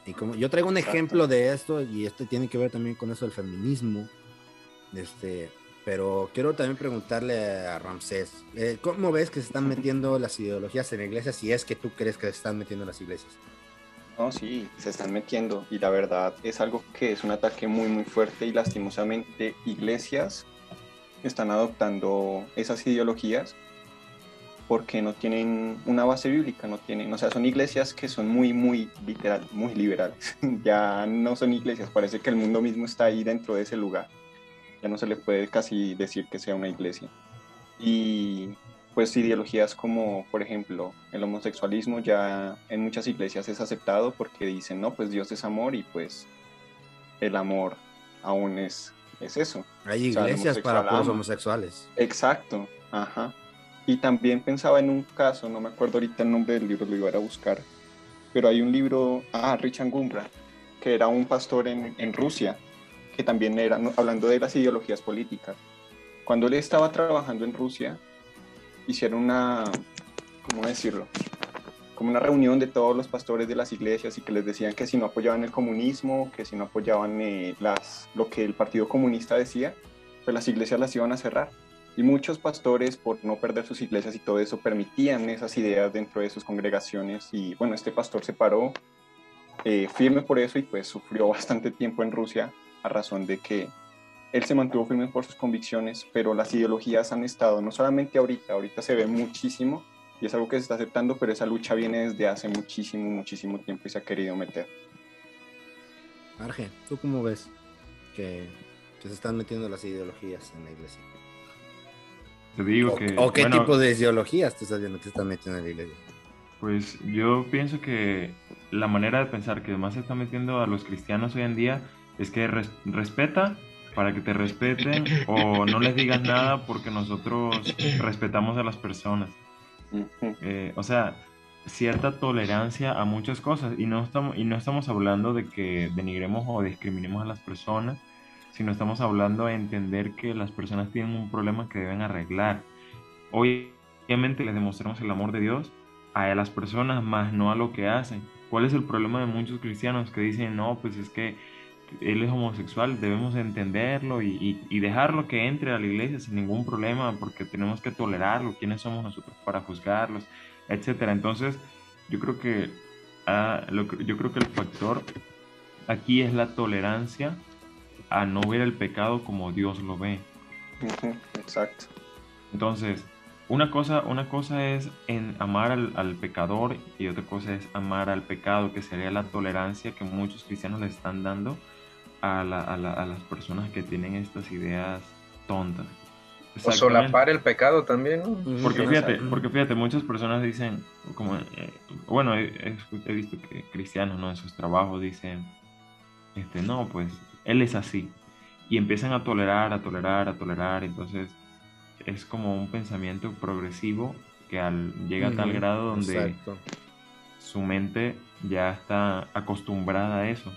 Y como yo traigo un ejemplo de esto, y esto tiene que ver también con eso del feminismo, este, pero quiero también preguntarle a Ramsés, eh, ¿cómo ves que se están metiendo las ideologías en la iglesia si es que tú crees que se están metiendo en las iglesias? No, sí, se están metiendo y la verdad es algo que es un ataque muy muy fuerte y lastimosamente iglesias están adoptando esas ideologías porque no tienen una base bíblica, no tienen, o sea, son iglesias que son muy, muy literal, muy liberales. ya no son iglesias, parece que el mundo mismo está ahí dentro de ese lugar. Ya no se le puede casi decir que sea una iglesia. Y pues ideologías como, por ejemplo, el homosexualismo ya en muchas iglesias es aceptado porque dicen, no, pues Dios es amor y pues el amor aún es, es eso. Hay iglesias para los homosexuales. Exacto, ajá. Y también pensaba en un caso, no me acuerdo ahorita el nombre del libro, lo iba a buscar, pero hay un libro, ah, Richard Gumbra, que era un pastor en, en Rusia, que también era, hablando de las ideologías políticas. Cuando él estaba trabajando en Rusia, hicieron una, ¿cómo decirlo? Como una reunión de todos los pastores de las iglesias y que les decían que si no apoyaban el comunismo, que si no apoyaban eh, las, lo que el Partido Comunista decía, pues las iglesias las iban a cerrar. Y muchos pastores, por no perder sus iglesias y todo eso, permitían esas ideas dentro de sus congregaciones. Y bueno, este pastor se paró eh, firme por eso y pues sufrió bastante tiempo en Rusia a razón de que él se mantuvo firme por sus convicciones, pero las ideologías han estado, no solamente ahorita, ahorita se ve muchísimo y es algo que se está aceptando, pero esa lucha viene desde hace muchísimo, muchísimo tiempo y se ha querido meter. Arge, ¿tú cómo ves que, se están metiendo las ideologías en la iglesia? Te digo o, que... ¿O qué tipo de ideologías te estás viendo que se están metiendo en la iglesia? Pues yo pienso que la manera de pensar que más se está metiendo a los cristianos hoy en día es que respeta para que te respeten o no les digas nada porque nosotros respetamos a las personas. Eh, o sea, cierta tolerancia a muchas cosas y no, estamos, y no estamos hablando de que denigremos o discriminemos a las personas, sino estamos hablando de entender que las personas tienen un problema que deben arreglar. Obviamente les demostramos el amor de Dios a las personas, más no a lo que hacen. ¿Cuál es el problema de muchos cristianos que dicen, no, pues es que él es homosexual, debemos entenderlo y, dejarlo que entre a la iglesia sin ningún problema, porque tenemos que tolerarlo, quiénes somos nosotros para juzgarlos, etcétera. Entonces, yo creo que ah, yo creo que el factor aquí es la tolerancia a no ver el pecado como Dios lo ve. Exacto. Entonces, una cosa, una cosa es en amar al, al, pecador y otra cosa es amar al pecado, que sería la tolerancia que muchos cristianos le están dando a, las personas que tienen estas ideas tontas. O solapar el pecado también, Porque fíjate, porque fíjate, muchas personas dicen, como, eh, bueno, he, visto que cristianos, ¿no? En sus trabajos dicen, este, no, pues, él es así. Y empiezan a tolerar, a tolerar, a tolerar, entonces es como un pensamiento progresivo que al, llega a tal grado donde su mente ya está acostumbrada a eso,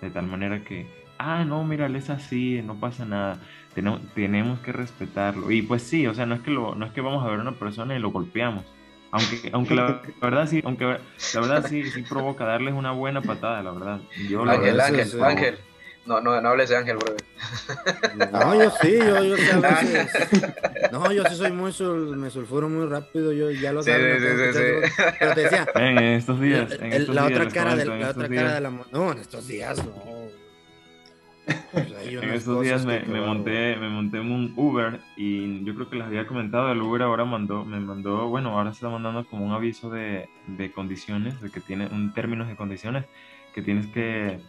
de tal manera que ah, no, mira, él es así, no pasa nada, tenemos, tenemos que respetarlo. Y pues sí, o sea, no es que, lo, no es que vamos a ver a una persona y lo golpeamos. Aunque, aunque la verdad sí, aunque la verdad sí, sí provoca darles una buena patada, la verdad. Ángel, Ángel, Ángel. No, no, no hables de Ángel, brother. No, yo sí, yo, yo a veces. No, yo sí soy muy, me sulfuro muy rápido, yo ya lo sabes. Sí, sí, sí, Pero te decía. En estos días. En estos la días, otra cara de la otra cara de la No, en estos días no. Pues en estos días me, monté, me monté en un Uber y yo creo que les había comentado, el Uber ahora mandó, me mandó, bueno, ahora está mandando como un aviso de, de condiciones, de que tiene un términos de condiciones que tienes que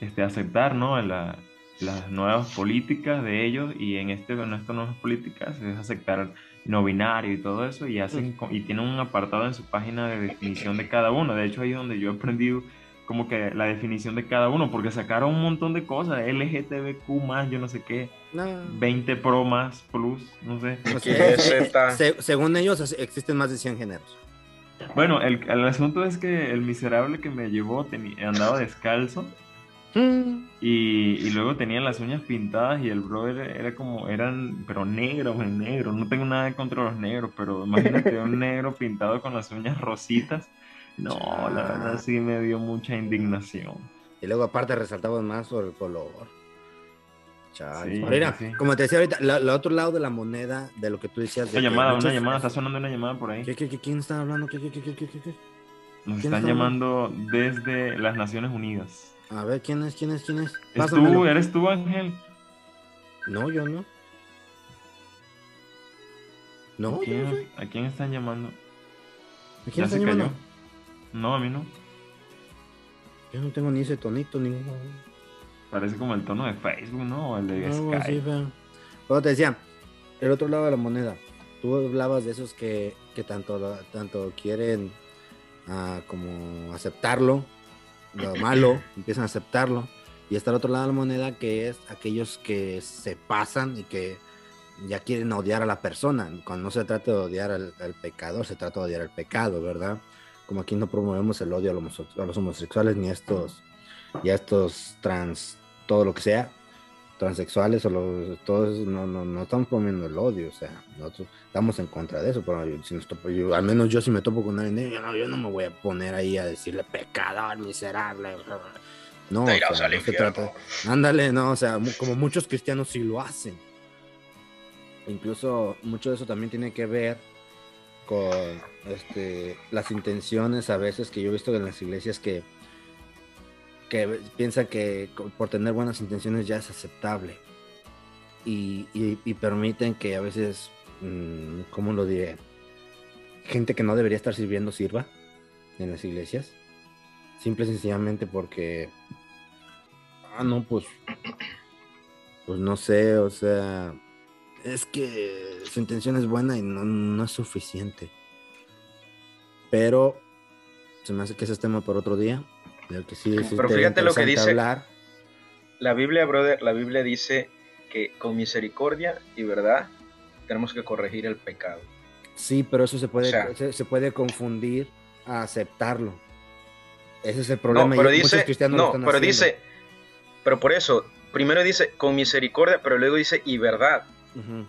este, aceptar, ¿no? La, las nuevas políticas de ellos y en, este, en estas nuevas políticas es aceptar no binario y todo eso y hacen y tienen un apartado en su página de definición de cada uno. De hecho ahí es donde yo he aprendido como que la definición de cada uno, porque sacaron un montón de cosas, LGTBQ más, yo no sé qué, 20 Pro más, Plus, no sé. según ellos existen más de 100 géneros. Bueno, el, el, asunto es que el miserable que me llevó tenía, andaba descalzo mm. y, y, luego tenía las uñas pintadas y el brother era como, eran, pero negros, negro, no tengo nada contra los negros, pero imagínate un negro pintado con las uñas rositas. No, la verdad sí me dio mucha indignación. Y luego aparte resaltamos más sobre el color. Chale. Sí, mira, sí. como te decía ahorita, el otro lado de la moneda, de lo que tú decías. de Una llamada, una llamada, está sonando una llamada por ahí. ¿Qué, qué, qué, quién está hablando? ¿Qué, qué, qué, qué, qué? Nos ¿Quién están está llamando desde las Naciones Unidas. A ver, ¿quién es? ¿Quién es? ¿Quién es? ¿Es Pásamelo. tú? ¿Eres tú, Ángel? No, yo no. No, ¿A quién, no soy. ¿A quién están llamando? ¿A quién ¿Ya está se llamando? cayó? No, a mí no. Yo no tengo ni ese tonito, ni Parece como el tono de Facebook, ¿no? O el de feo. Pero te decía, el otro lado de la moneda. Tú hablabas de esos que, que tanto, tanto quieren ah, como aceptarlo, lo malo, empiezan a aceptarlo. Y está el otro lado de la moneda que es aquellos que se pasan y que ya quieren odiar a la persona. Cuando no se trata de odiar al, al pecador, se trata de odiar al pecado, ¿verdad? Como aquí no promovemos el odio a los, homo- a los homosexuales ni a estos, y a estos trans, todo lo que sea, transexuales o los, todos, no, no, no estamos promoviendo el odio, o sea, nosotros estamos en contra de eso, pero si nos topo- yo- al menos yo si me topo con alguien, yo no, yo no me voy a poner ahí a decirle pecador, miserable, bla, bla". no, o sea, no se infierno. trata, ándale, no, o sea, como muchos cristianos sí lo hacen. Incluso mucho de eso también tiene que ver con este, las intenciones a veces que yo he visto en las iglesias que, que piensan que por tener buenas intenciones ya es aceptable y, y- y permiten que a veces, mm, ¿cómo lo diré? Gente que no debería estar sirviendo sirva en las iglesias, simple y sencillamente porque, ah, no, pues, pues no sé, o sea, es que su intención es buena y no, no es suficiente. Pero se me hace que ese es tema para otro día. Del que sí, sí Pero fíjate lo que dice- hablar. La Biblia, brother, la Biblia dice que con misericordia y verdad tenemos que corregir el pecado. Sí, pero eso se puede, O sea- se, se puede confundir a aceptarlo. Ese es el problema. No, pero dice, cristianos no, pero haciendo. dice, pero por eso, primero dice con misericordia, pero luego dice y verdad. Ujú,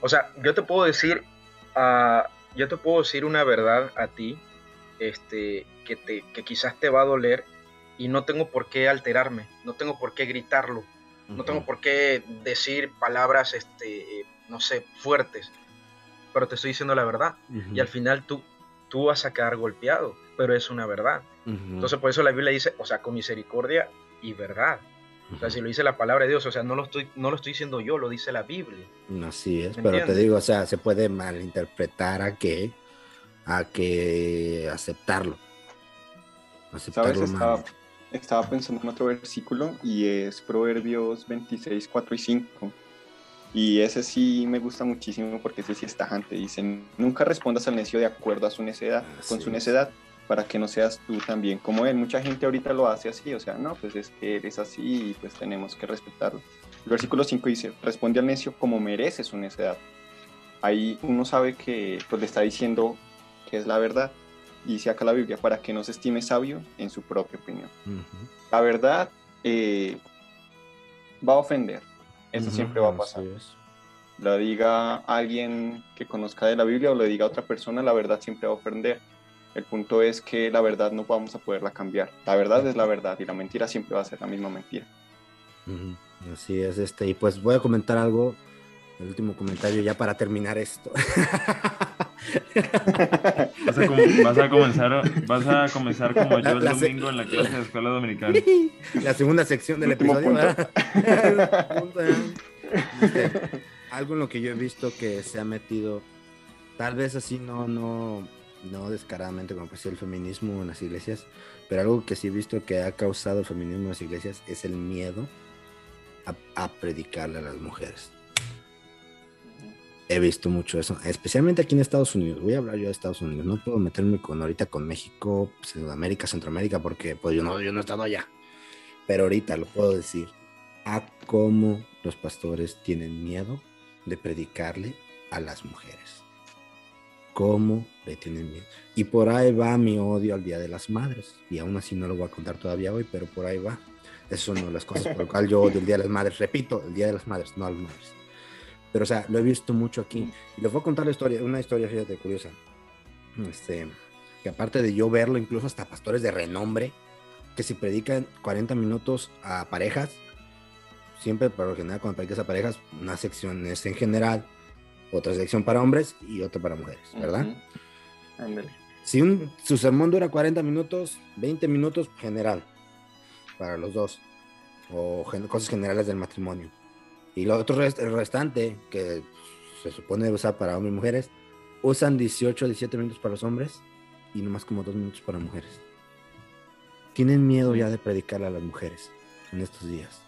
O sea, yo te puedo decir, ah, yo te puedo decir una verdad a ti, este, que te, que quizás te va a doler y no tengo por qué alterarme, no tengo por qué gritarlo, no tengo por qué decir palabras, este, eh, no sé, fuertes, pero te estoy diciendo la verdad. Y al final tú, tú vas a quedar golpeado, pero es una verdad. ujú, Entonces por eso la Biblia dice, o sea, con misericordia y verdad. O sea, si lo dice la palabra de Dios, o sea, no lo estoy, no lo estoy diciendo yo, lo dice la Biblia. Así es, ¿Me pero te digo, o sea, se puede malinterpretar a que, a que aceptarlo. ¿Sabes? Aceptarlo Estaba, mal. estaba pensando en otro versículo y es Proverbios 26, 4 y 5. Y ese sí me gusta muchísimo porque ese sí es tajante. Dicen, nunca respondas al necio de acuerdo a su necedad, con su es. necedad, para que no seas tú también como él. Mucha gente ahorita lo hace así, o sea, no, pues es que eres así y pues tenemos que respetarlo. El versículo 5 dice, responde al necio como merece su necedad. Ahí uno sabe que pues, le está diciendo que es la verdad. Y dice acá la Biblia, para que no se estime sabio en su propia opinión. La verdad eh, va a ofender. Eso siempre va a pasar. es. Lo diga alguien que conozca de la Biblia o lo diga otra persona, la verdad siempre va a ofender. El punto es que la verdad no vamos a poderla cambiar. La verdad es la verdad y la mentira siempre va a ser la misma mentira. Así es, este, y pues voy a comentar algo, el último comentario ya para terminar esto. Vas a, com- vas a comenzar, vas a comenzar como yo el la domingo en la clase de escuela dominicana. La segunda sección del Último episodio. Este, algo en lo que yo he visto que se ha metido, tal vez así no, no, no descaradamente como pues el feminismo en las iglesias, pero algo que sí he visto que ha causado el feminismo en las iglesias es el miedo a, predicarle a las mujeres. He visto mucho eso, especialmente aquí en Estados Unidos. Voy a hablar yo de Estados Unidos. No puedo meterme con ahorita con México, Sudamérica, Centroamérica, porque pues yo no, yo no he estado allá. Pero ahorita lo puedo decir. A cómo los pastores tienen miedo de predicarle a las mujeres. Cómo le tienen miedo. Y por ahí va mi odio al Día de las Madres. Y aún así no lo voy a contar todavía hoy, pero por ahí va. Es una de las cosas por las cuales yo odio el Día de las Madres. Repito, el Día de las Madres, no a madres. Pero, o sea, lo he visto mucho aquí. Y les voy a contar la historia, una historia, fíjate, curiosa. Este, que aparte de yo verlo, incluso hasta pastores de renombre, que si predican 40 minutos a parejas, siempre, por lo general, cuando predicas a parejas, una sección es en general, otra sección para hombres y otra para mujeres, ¿verdad? Si un, su sermón dura 40 minutos, 20 minutos general, para los dos, o gen- cosas generales del matrimonio. Y lo otro, rest- el restante, que se supone usar para hombres y mujeres, usan 18 17 minutos para los hombres y nomás como 2 minutos para mujeres. Tienen miedo ya de predicarle a las mujeres en estos días.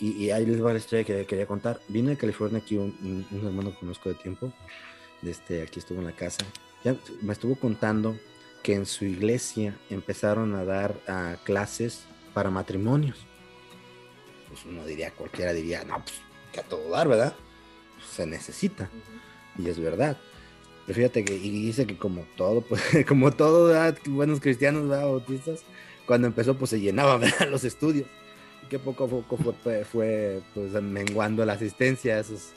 Y, y ahí les va la historia que quería contar. Vine de California aquí un, un- un hermano que conozco de tiempo. Este, aquí estuvo en la casa. Ya me estuvo contando que en su iglesia empezaron a dar ah, clases para matrimonios. Pues uno diría, cualquiera diría, no, pues que a todo dar, ¿verdad? Se necesita. Y es verdad. Pero fíjate que, y dice que como todo, pues, como todo, ¿verdad? buenos cristianos, ¿verdad? Bautistas, cuando empezó, pues se llenaba, ¿verdad? Los estudios. Que poco a poco fue, fue, pues menguando la asistencia, esos,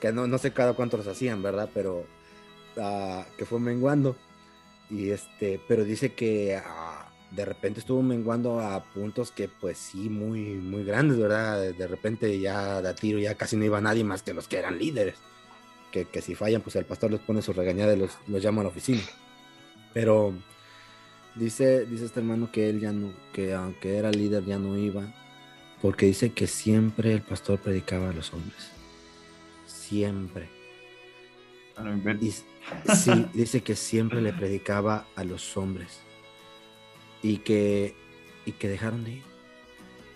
que no, no sé cada cuánto los hacían, ¿verdad? Pero ah, que fue menguando. Y este, pero dice que ah, de repente estuvo menguando a puntos que, pues sí, muy, muy grandes, ¿verdad? De, de repente ya da tiro, ya casi no iba nadie más que los que eran líderes que, que si fallan, pues el pastor les pone su regañada y los, los llama a la oficina. Pero dice, dice este hermano que él ya no, que aunque era líder ya no iba, porque dice que siempre el pastor predicaba a los hombres. Siempre. Y, sí, dice que siempre le predicaba a los hombres. Y que, y que dejaron de ir.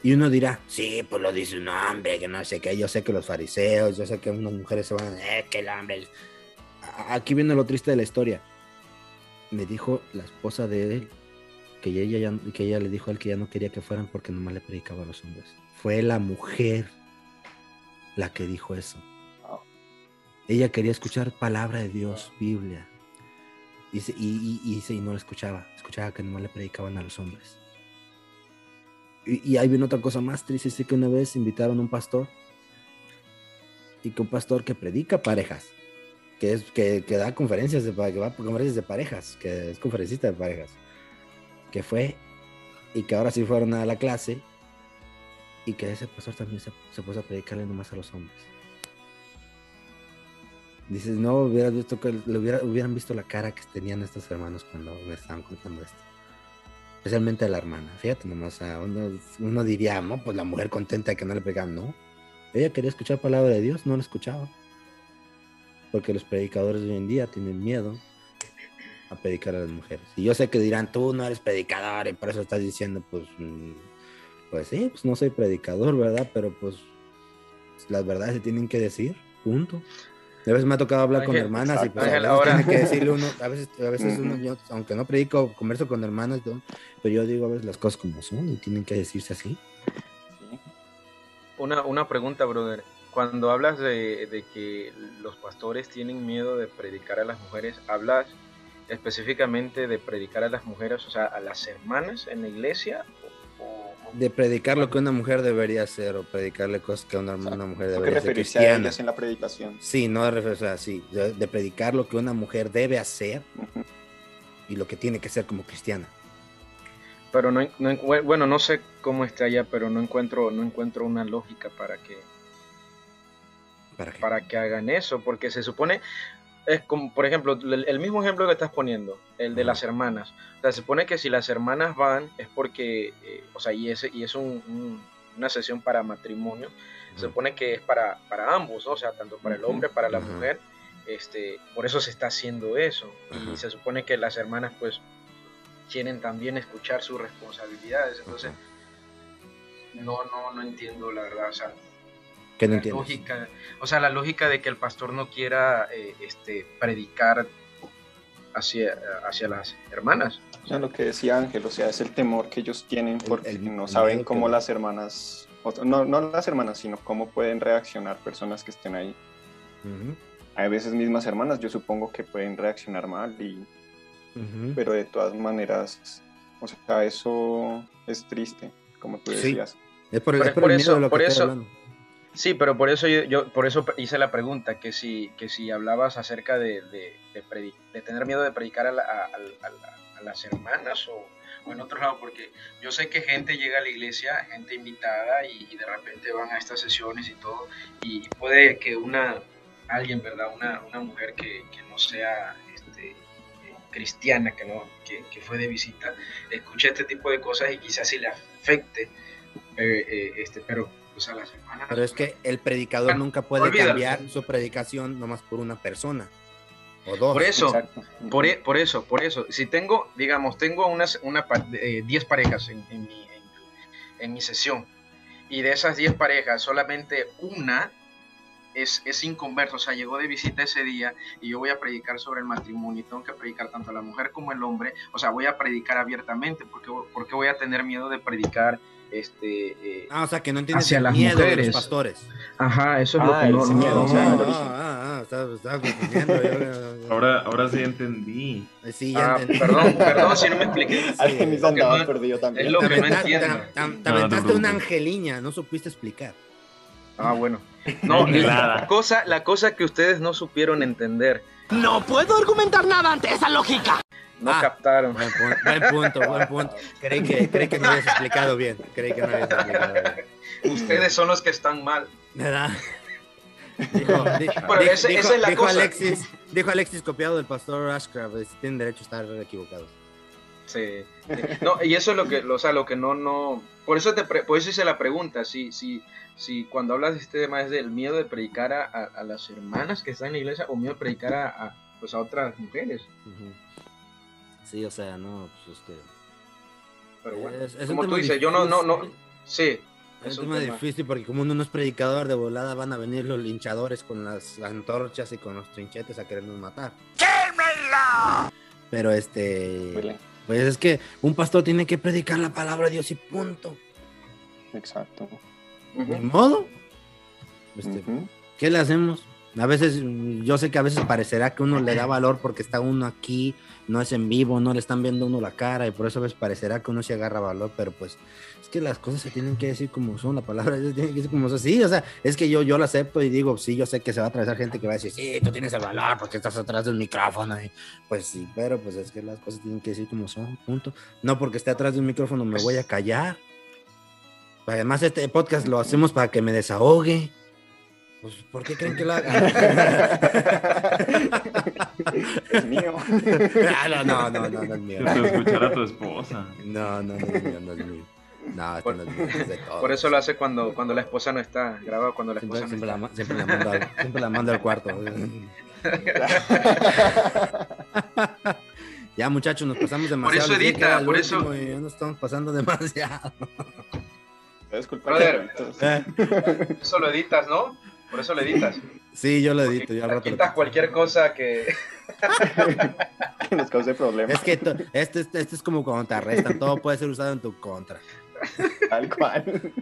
Y uno dirá, sí, pues lo dice un hombre, que no sé qué. Yo sé que los fariseos, yo sé que unas mujeres se van, eh, que el hombre. Aquí viene lo triste de la historia. Me dijo la esposa de él que ella, ya- que ella le dijo a él que ya no quería que fueran porque nomás le predicaba a los hombres. Fue la mujer la que dijo eso. Ella quería escuchar palabra de Dios, Biblia. Y, se- y, y- y se- y no la escuchaba. Escuchaba que nomás le predicaban a los hombres. Y, ahí viene otra cosa más triste, sí que una vez invitaron a un pastor y que un pastor que predica parejas, que es que, que da conferencias de que va a conferencias de parejas, que es conferencista de parejas, que fue y que ahora sí fueron a la clase y que ese pastor también se, puso a predicarle nomás a los hombres. Dices, no hubieras visto que le hubiera, hubieran visto la cara que tenían estos hermanos cuando me estaban contando esto especialmente a la hermana. Fíjate nomás, uno diría, no, pues la mujer contenta de que no le pegan, no. Ella quería escuchar palabra de Dios, no la escuchaba. Porque los predicadores de hoy en día tienen miedo a predicar a las mujeres. Y yo sé que dirán, tú no eres predicador y por eso estás diciendo, pues, mm, pues sí, pues no soy predicador, ¿verdad? Pero pues las verdades se tienen que decir, punto. A veces me ha tocado hablar con hermanas y pues Ángel, a veces ahora- que decirle uno, a veces, a veces uno, yo, aunque no predico, converso con hermanas pero yo digo a veces las cosas como son y tienen que decirse así. Sí. Una, una pregunta, brother. Cuando hablas de, de que los pastores tienen miedo de predicar a las mujeres, ¿hablas específicamente de predicar a las mujeres, o sea, a las hermanas en la iglesia? O, o- De predicar lo que una mujer debería hacer o predicarle cosas que una, una mujer debería ser referirse a cristiana. ellas en la predicación. Sí, no de referirse así, de, de predicar lo que una mujer debe hacer y lo que tiene que ser como cristiana. Pero no, en- no en- bueno, no sé cómo está allá, pero no encuentro, no encuentro una lógica para que, para que hagan eso, porque se supone, es como, por ejemplo, el, el mismo ejemplo que estás poniendo, el de las hermanas. O sea, se supone que si las hermanas van es porque, eh, o sea, y, ese, y es un- un- una sesión para matrimonio, se Ujú. supone que es para, para ambos, ¿no? O sea, tanto para el hombre, para la mujer, este, por eso se está haciendo eso. Y se supone que las hermanas, pues, quieren también escuchar sus responsabilidades. Entonces, no, no, no entiendo la verdad. O sea, ¿Qué no la entiendes? lógica, o sea, la lógica de que el pastor no quiera eh, este, predicar hacia, hacia las hermanas. O sea, lo que decía Ángel, o sea, es el temor que ellos tienen porque el- no el saben miedo que cómo las hermanas, no, no las hermanas, sino cómo pueden reaccionar personas que estén ahí. Ujú, Hay veces mismas hermanas, yo supongo que pueden reaccionar mal, y, ujú. pero de todas maneras, o sea, eso es triste, como tú Sí. decías. Es por el, Por- es por por el miedo eso- de lo que por estoy eso- hablando. Sí, pero por eso yo, yo- por eso hice la pregunta, que si, que si hablabas acerca de, de, de tener miedo de predicar a, la- a- a- a la- a las hermanas o, o en otro lado, porque yo sé que gente llega a la iglesia, gente invitada y, de repente van a estas sesiones y todo, y puede que una, alguien, ¿verdad? Una, una mujer que, que no sea este, eh, cristiana, que, no, que, que fue de visita, escuche este tipo de cosas y quizás sí le afecte, eh, eh, este, pero pues a. Pero es que el predicador Bueno, nunca puede cambiar su predicación nomás por una persona. O dos. Por eso. Por, e- por eso, por eso. Si tengo, digamos, tengo unas una, pa- eh, 10 parejas en, en mi, en- en mi sesión y de esas 10 parejas solamente una es, es inconversa, o sea, llegó de visita ese día y yo voy a predicar sobre el matrimonio y tengo que predicar tanto a la mujer como el hombre, o sea, voy a predicar abiertamente porque, porque voy a tener miedo de predicar este... eh, Ah, o sea, que no entiendes Hacia el las miedo de mujeres. los pastores. Ajá, eso es lo Ah, que no... miedo, no- o sea, Ah, el origen. ah, ah, estaba, estaba confundiendo. yo- Ahora, ahora sí entendí. Sí, ya Ah, entendí. perdón, perdón si no me expliqué. Argenis Lo que andaba no- perdido también. es lo Te que no entiendo. te- aventaste una angeliña, no supiste explicar. Ah, bueno. No, la cosa, la cosa que ustedes no supieron entender, No puedo argumentar nada ante esa lógica. no Ah. captaron. Buen punto, buen punto, buen punto. Creí que, creí que no habías explicado bien. Creí que no habías explicado bien. Ustedes son los que están mal. ¿Verdad? Dijo, di- Pero di- ese- dijo- esa es la dijo cosa. Alexis, dijo Alexis copiado del pastor Ashcraft. Tienen derecho a estar equivocados. Sí. No, y eso es lo que, o sea, lo que no, no. Por eso te, pre- por eso hice la pregunta. Si, si, si cuando hablas de este tema es del miedo de predicar a, a- a las hermanas que están en la iglesia o miedo de predicar a, a, pues a otras mujeres. Sí, o sea, no, pues es que. Pero bueno, es, es como tú dices, yo no, no, no. Sí. Es Es un tema tema. difícil porque como uno no es predicador de volada van a venir los linchadores con las antorchas y con los trinchetes a querernos matar. Pero este, pues es que un pastor tiene que predicar la palabra de Dios y punto. Exacto. Ni modo. Este. ¿Qué le hacemos? A veces, yo sé que a veces parecerá que uno le da valor porque está uno aquí, no es en vivo, no le están viendo a uno la cara y por eso a veces parecerá que uno se agarra valor, pero pues es que las cosas se tienen que decir como son, la palabra se tiene que decir como son. Sí, o sea, es que yo, yo lo acepto y digo, sí, yo sé que se va a atravesar gente que va a decir, sí, tú tienes el valor porque estás atrás del micrófono. y, pues sí, pero pues es que las cosas tienen que decir como son, punto. No porque esté atrás de un micrófono me voy a callar. Además, este podcast lo hacemos para que me desahogue. Pues, ¿por qué creen que lo haga? Es mío. Ah, no, no, no, no, no es mío. Que te escuchara tu esposa. No, no, no es mío, no es mío. No, esto Por- no es mío, es de todos. Por eso lo hace cuando, cuando la esposa no está, grabado cuando la esposa Siempre, no siempre, la, está. siempre la mando al, siempre la mando al cuarto. Ya, muchachos, nos pasamos demasiado. eso dije que edita, por eso- y ya nos estamos pasando demasiado. Brother. entonces, Eso lo editas, ¿no? Por eso lo editas. Sí, yo lo edito. Yo al rato lo Quitas cualquier cosa que... que nos cause problemas. Es que to- este, este, este es como cuando te arrestan, todo puede ser usado en tu contra. Tal cual.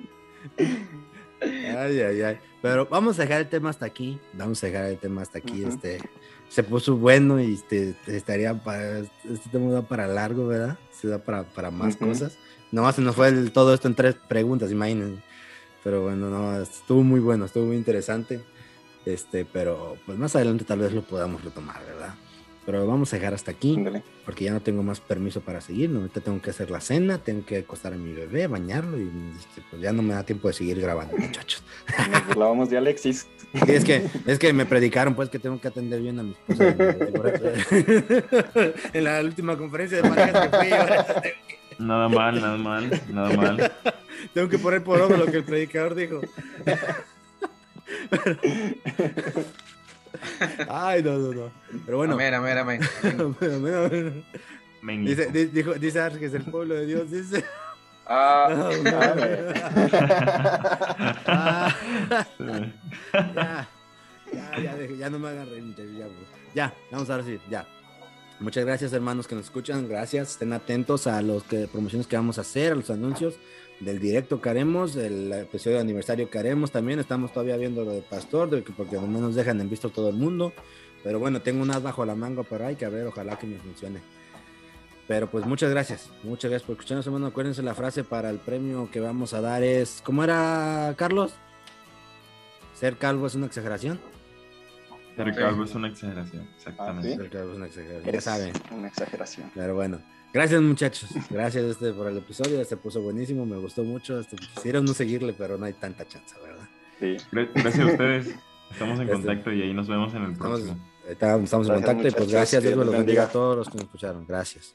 Ay, ay, ay. Pero vamos a dejar el tema hasta aquí. Vamos a dejar el tema hasta aquí. Este se puso bueno y este estaría para este tema da para largo, ¿verdad? Se da para, para más cosas. Nomás se nos fue el- todo esto en tres preguntas, imagínense. Pero bueno, no, estuvo muy bueno, estuvo muy interesante. Este, pero pues más adelante tal vez lo podamos retomar, ¿verdad? Pero vamos a dejar hasta aquí porque ya no tengo más permiso para seguir. ¿no? Ahorita tengo que hacer la cena, tengo que acostar a mi bebé, bañarlo y este, pues ya no me da tiempo de seguir grabando, muchachos. Nos burlábamos de Alexis. Sí, es que, es que me predicaron pues que tengo que atender bien a mi esposa. En la última conferencia de parejas que fui, ahora Nada mal, nada mal, nada mal. tengo que poner por obra lo que el predicador dijo. Ay, no, no, no. Pero bueno. Amén, amén, amén. Amén, amén. Menguito. Dice, di- dijo, dice Arges, el pueblo de Dios, dice. Ah, Ah, Sí. ya, ya, ya, ya no me hagan reír, ya, bro. ya, vamos a ver si, ya. Muchas gracias, hermanos que nos escuchan. Gracias. Estén atentos a que, promociones que vamos a hacer, a los anuncios del directo que haremos, el episodio de aniversario que haremos. También estamos todavía viendo lo de Pastor, porque no nos dejan en visto todo el mundo. Pero bueno, tengo unas bajo la manga, pero hay que ver, ojalá que me funcione. Pero pues muchas gracias. Muchas gracias por escucharnos, hermano. Acuérdense la frase para el premio que vamos a dar es. ¿Cómo era, Carlos? ¿Ser calvo es una exageración? Ser calvo es una exageración, exactamente. ¿Ah, sí? Ser calvo es una exageración, ya saben. una exageración. Pero bueno, gracias muchachos. Gracias este, por el episodio. Se puso buenísimo, me gustó mucho. Este, quisiera no seguirle, pero no hay tanta chance, ¿verdad? Sí. Gra- Gracias a ustedes. Estamos en Este- contacto y ahí nos vemos en el Estamos, próximo. estamos, estamos en contacto y pues gracias, Dios me los bendiga a todos los que nos escucharon. Gracias.